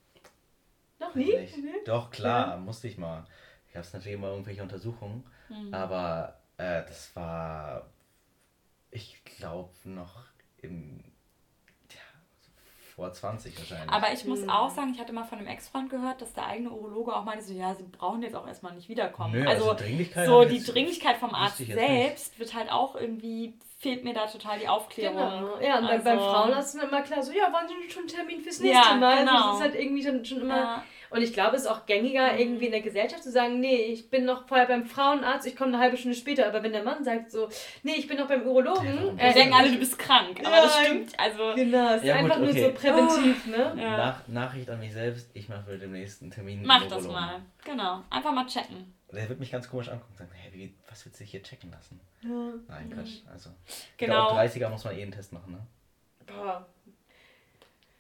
Speaker 3: Noch nie?
Speaker 1: nicht. Doch, klar, musste ich mal. Ich habe es natürlich immer irgendwelche Untersuchungen,
Speaker 2: Mhm.
Speaker 1: aber äh, das war, ich glaube, noch im. Ja, vor 20 wahrscheinlich.
Speaker 2: Aber ich muss
Speaker 3: Mhm.
Speaker 2: auch sagen, ich hatte mal von einem Ex-Freund gehört, dass der eigene Urologe auch meinte, so, ja, sie brauchen jetzt auch erstmal nicht wiederkommen.
Speaker 1: Nö,
Speaker 2: also,
Speaker 1: Dringlichkeit
Speaker 2: so die Dringlichkeit vom Arzt
Speaker 1: jetzt nicht.
Speaker 2: selbst wird halt auch irgendwie, fehlt mir da total die Aufklärung.
Speaker 3: Genau. Ja, und bei,
Speaker 2: Also-
Speaker 3: beim Frauenarzt ist dann immer klar so, ja, wollen Sie schon einen Termin fürs
Speaker 2: Ja,
Speaker 3: nächste Mal? Also
Speaker 2: genau.
Speaker 3: Das ist halt irgendwie dann schon immer.
Speaker 2: Ja,
Speaker 3: Und ich glaube, es ist auch gängiger
Speaker 2: Mhm.
Speaker 3: irgendwie in der Gesellschaft zu sagen, nee, ich bin noch vorher beim Frauenarzt, ich komme eine halbe Stunde später. Aber wenn der Mann sagt so, nee, ich bin noch beim Urologen,
Speaker 2: wir
Speaker 3: äh,
Speaker 2: denken alle, du bist krank, aber
Speaker 3: Ja,
Speaker 2: das stimmt. Also,
Speaker 3: Genau, es ist
Speaker 1: Ja, gut,
Speaker 3: einfach nur
Speaker 1: okay.
Speaker 3: so präventiv, ne?
Speaker 2: Ja.
Speaker 1: Nach, Nachricht an mich selbst, ich mache für den nächsten Termin. einen
Speaker 2: mach das
Speaker 1: Urologen.
Speaker 2: mal. Genau. Einfach mal checken.
Speaker 1: Der wird mich ganz komisch angucken und sagen, hey, wie, was willst du dich hier checken lassen?
Speaker 3: Ja.
Speaker 1: Nein, Quatsch. Also,
Speaker 2: Genau.
Speaker 1: Ich glaube, 30er muss man eh einen Test machen, ne?
Speaker 3: Boah,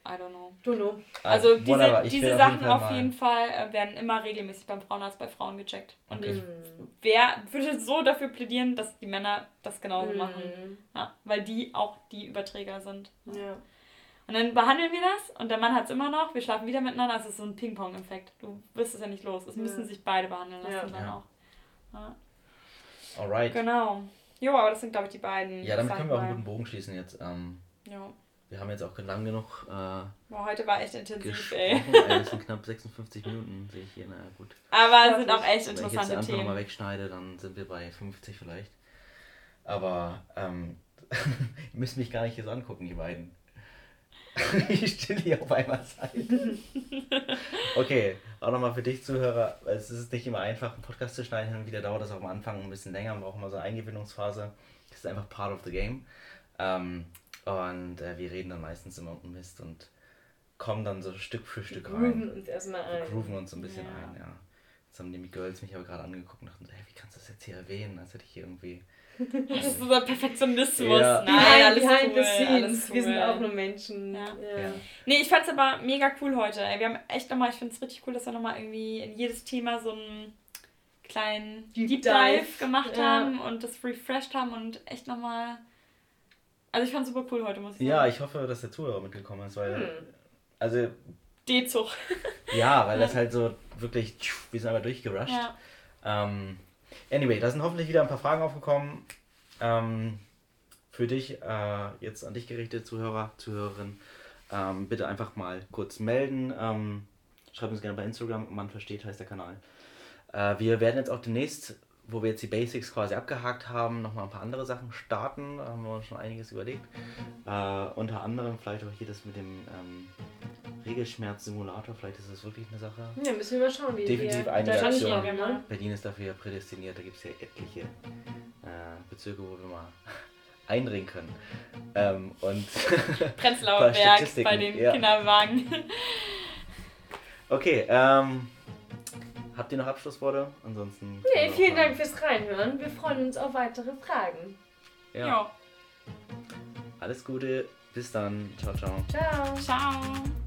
Speaker 2: I don't know.
Speaker 3: Dono.
Speaker 2: Also
Speaker 1: Ah, whatever,
Speaker 2: diese, diese Sachen
Speaker 1: Fall
Speaker 2: auf jeden Fall äh, werden immer regelmäßig beim Frauenarzt bei Frauen gecheckt. Und
Speaker 1: Okay.
Speaker 2: ich
Speaker 3: Mhm.
Speaker 2: wer würde so dafür plädieren, dass die Männer das genauso machen.
Speaker 3: Mhm.
Speaker 2: Ja, weil die auch die Überträger sind.
Speaker 3: Ja.
Speaker 2: Und dann behandeln wir das und der Mann hat es immer noch, wir schlafen wieder miteinander, es ist so ein Ping-Pong-Effekt. Du wirst es ja nicht los. Es
Speaker 3: Ja.
Speaker 2: müssen sich beide behandeln lassen
Speaker 3: Ja.
Speaker 2: dann
Speaker 1: Ja.
Speaker 2: auch. Ja.
Speaker 1: Alright.
Speaker 2: Genau. Jo, aber das sind, glaube ich, die beiden.
Speaker 1: Ja, damit können wir auch einen guten Bogen schließen jetzt. Ähm,
Speaker 2: Jo.
Speaker 1: Wir haben jetzt auch lang genug äh,
Speaker 2: Boah, heute war echt intensiv, ey.
Speaker 1: Ey, das sind knapp 56 Minuten, sehe ich hier. Na gut.
Speaker 2: Aber es sind auch echt
Speaker 1: Wenn ich jetzt die
Speaker 2: interessante
Speaker 1: Antwort nochmal
Speaker 2: Themen.
Speaker 1: wegschneide, dann sind wir bei 50 vielleicht. Aber ähm, ihr müsst mich gar nicht so angucken, die beiden. ich still hier auf einmal sein. Okay, auch nochmal für dich Zuhörer. Es ist nicht immer einfach, einen Podcast zu schneiden. Hin und wieder dauert das auch am Anfang ein bisschen länger. Man braucht mal so eine Eingewöhnungsphase. Das ist einfach part of the game. Ähm, und äh, wir reden dann meistens immer um Mist und kommen dann so Stück für Stück rein.
Speaker 3: Grooven uns erstmal
Speaker 1: Wir
Speaker 3: ein.
Speaker 1: grooven uns so ein bisschen
Speaker 2: Ja.
Speaker 1: ein, ja. Jetzt haben die Girls mich aber gerade angeguckt und dachten so, hey, wie kannst du das jetzt hier erwähnen, als hätte ich hier irgendwie...
Speaker 2: Das ist unser Perfektionismus.
Speaker 1: Ja.
Speaker 2: Nein,
Speaker 3: behind,
Speaker 2: alles
Speaker 3: behind
Speaker 2: cool,
Speaker 3: the scenes.
Speaker 2: alles
Speaker 3: Wir sind
Speaker 2: cool.
Speaker 3: auch nur Menschen.
Speaker 2: Ja.
Speaker 1: Ja.
Speaker 2: Nee, ich fand's aber mega cool heute. Wir haben echt nochmal, ich find's richtig cool, dass wir nochmal irgendwie in jedes Thema so einen kleinen
Speaker 3: Deep
Speaker 2: Deep,
Speaker 3: Dive.
Speaker 2: Dive, gemacht
Speaker 3: Ja.
Speaker 2: haben und das refreshed haben und echt nochmal. Also ich fand's super cool heute, muss ich
Speaker 1: Ja,
Speaker 2: sagen.
Speaker 1: ich hoffe, dass der Zuhörer mitgekommen ist, weil...
Speaker 3: Hm.
Speaker 1: Also,
Speaker 2: D-Zug.
Speaker 1: ja, weil das halt so wirklich... Wir sind aber durchgerusht.
Speaker 2: Ja.
Speaker 1: Ähm, anyway, da sind hoffentlich wieder ein paar Fragen aufgekommen. Ähm, für dich, äh, jetzt an dich gerichtet, Zuhörer, Zuhörerin. Ähm, bitte einfach mal kurz melden. Ähm, schreibt uns gerne bei Instagram. Man versteht, heißt der Kanal. Äh, wir werden jetzt auch demnächst, wo wir jetzt die Basics quasi abgehakt haben, nochmal ein paar andere Sachen starten. Da haben wir uns schon einiges überlegt. Äh, unter anderem vielleicht auch hier das mit dem ähm, Regelschmerz-Simulator. Vielleicht ist das wirklich eine Sache.
Speaker 3: Ja, müssen wir mal schauen, wie
Speaker 1: Definitiv
Speaker 3: wir
Speaker 1: einige
Speaker 3: da
Speaker 1: Aktionen.
Speaker 3: rankommen, ne?
Speaker 1: Berlin ist dafür ja prädestiniert, da gibt es ja etliche äh, Bezirke, wo wir mal eindringen können. Ähm, und
Speaker 2: Prenzlauer Berg bei den
Speaker 1: ja.
Speaker 2: Kinderwagen.
Speaker 1: okay, ähm, habt ihr noch Abschlussworte? Ansonsten.
Speaker 3: Nee, vielen Dank fürs Reinhören. Wir freuen uns auf weitere Fragen.
Speaker 1: Ja,
Speaker 2: Ja.
Speaker 1: alles Gute, bis dann, ciao, ciao.
Speaker 3: Ciao.
Speaker 2: Ciao.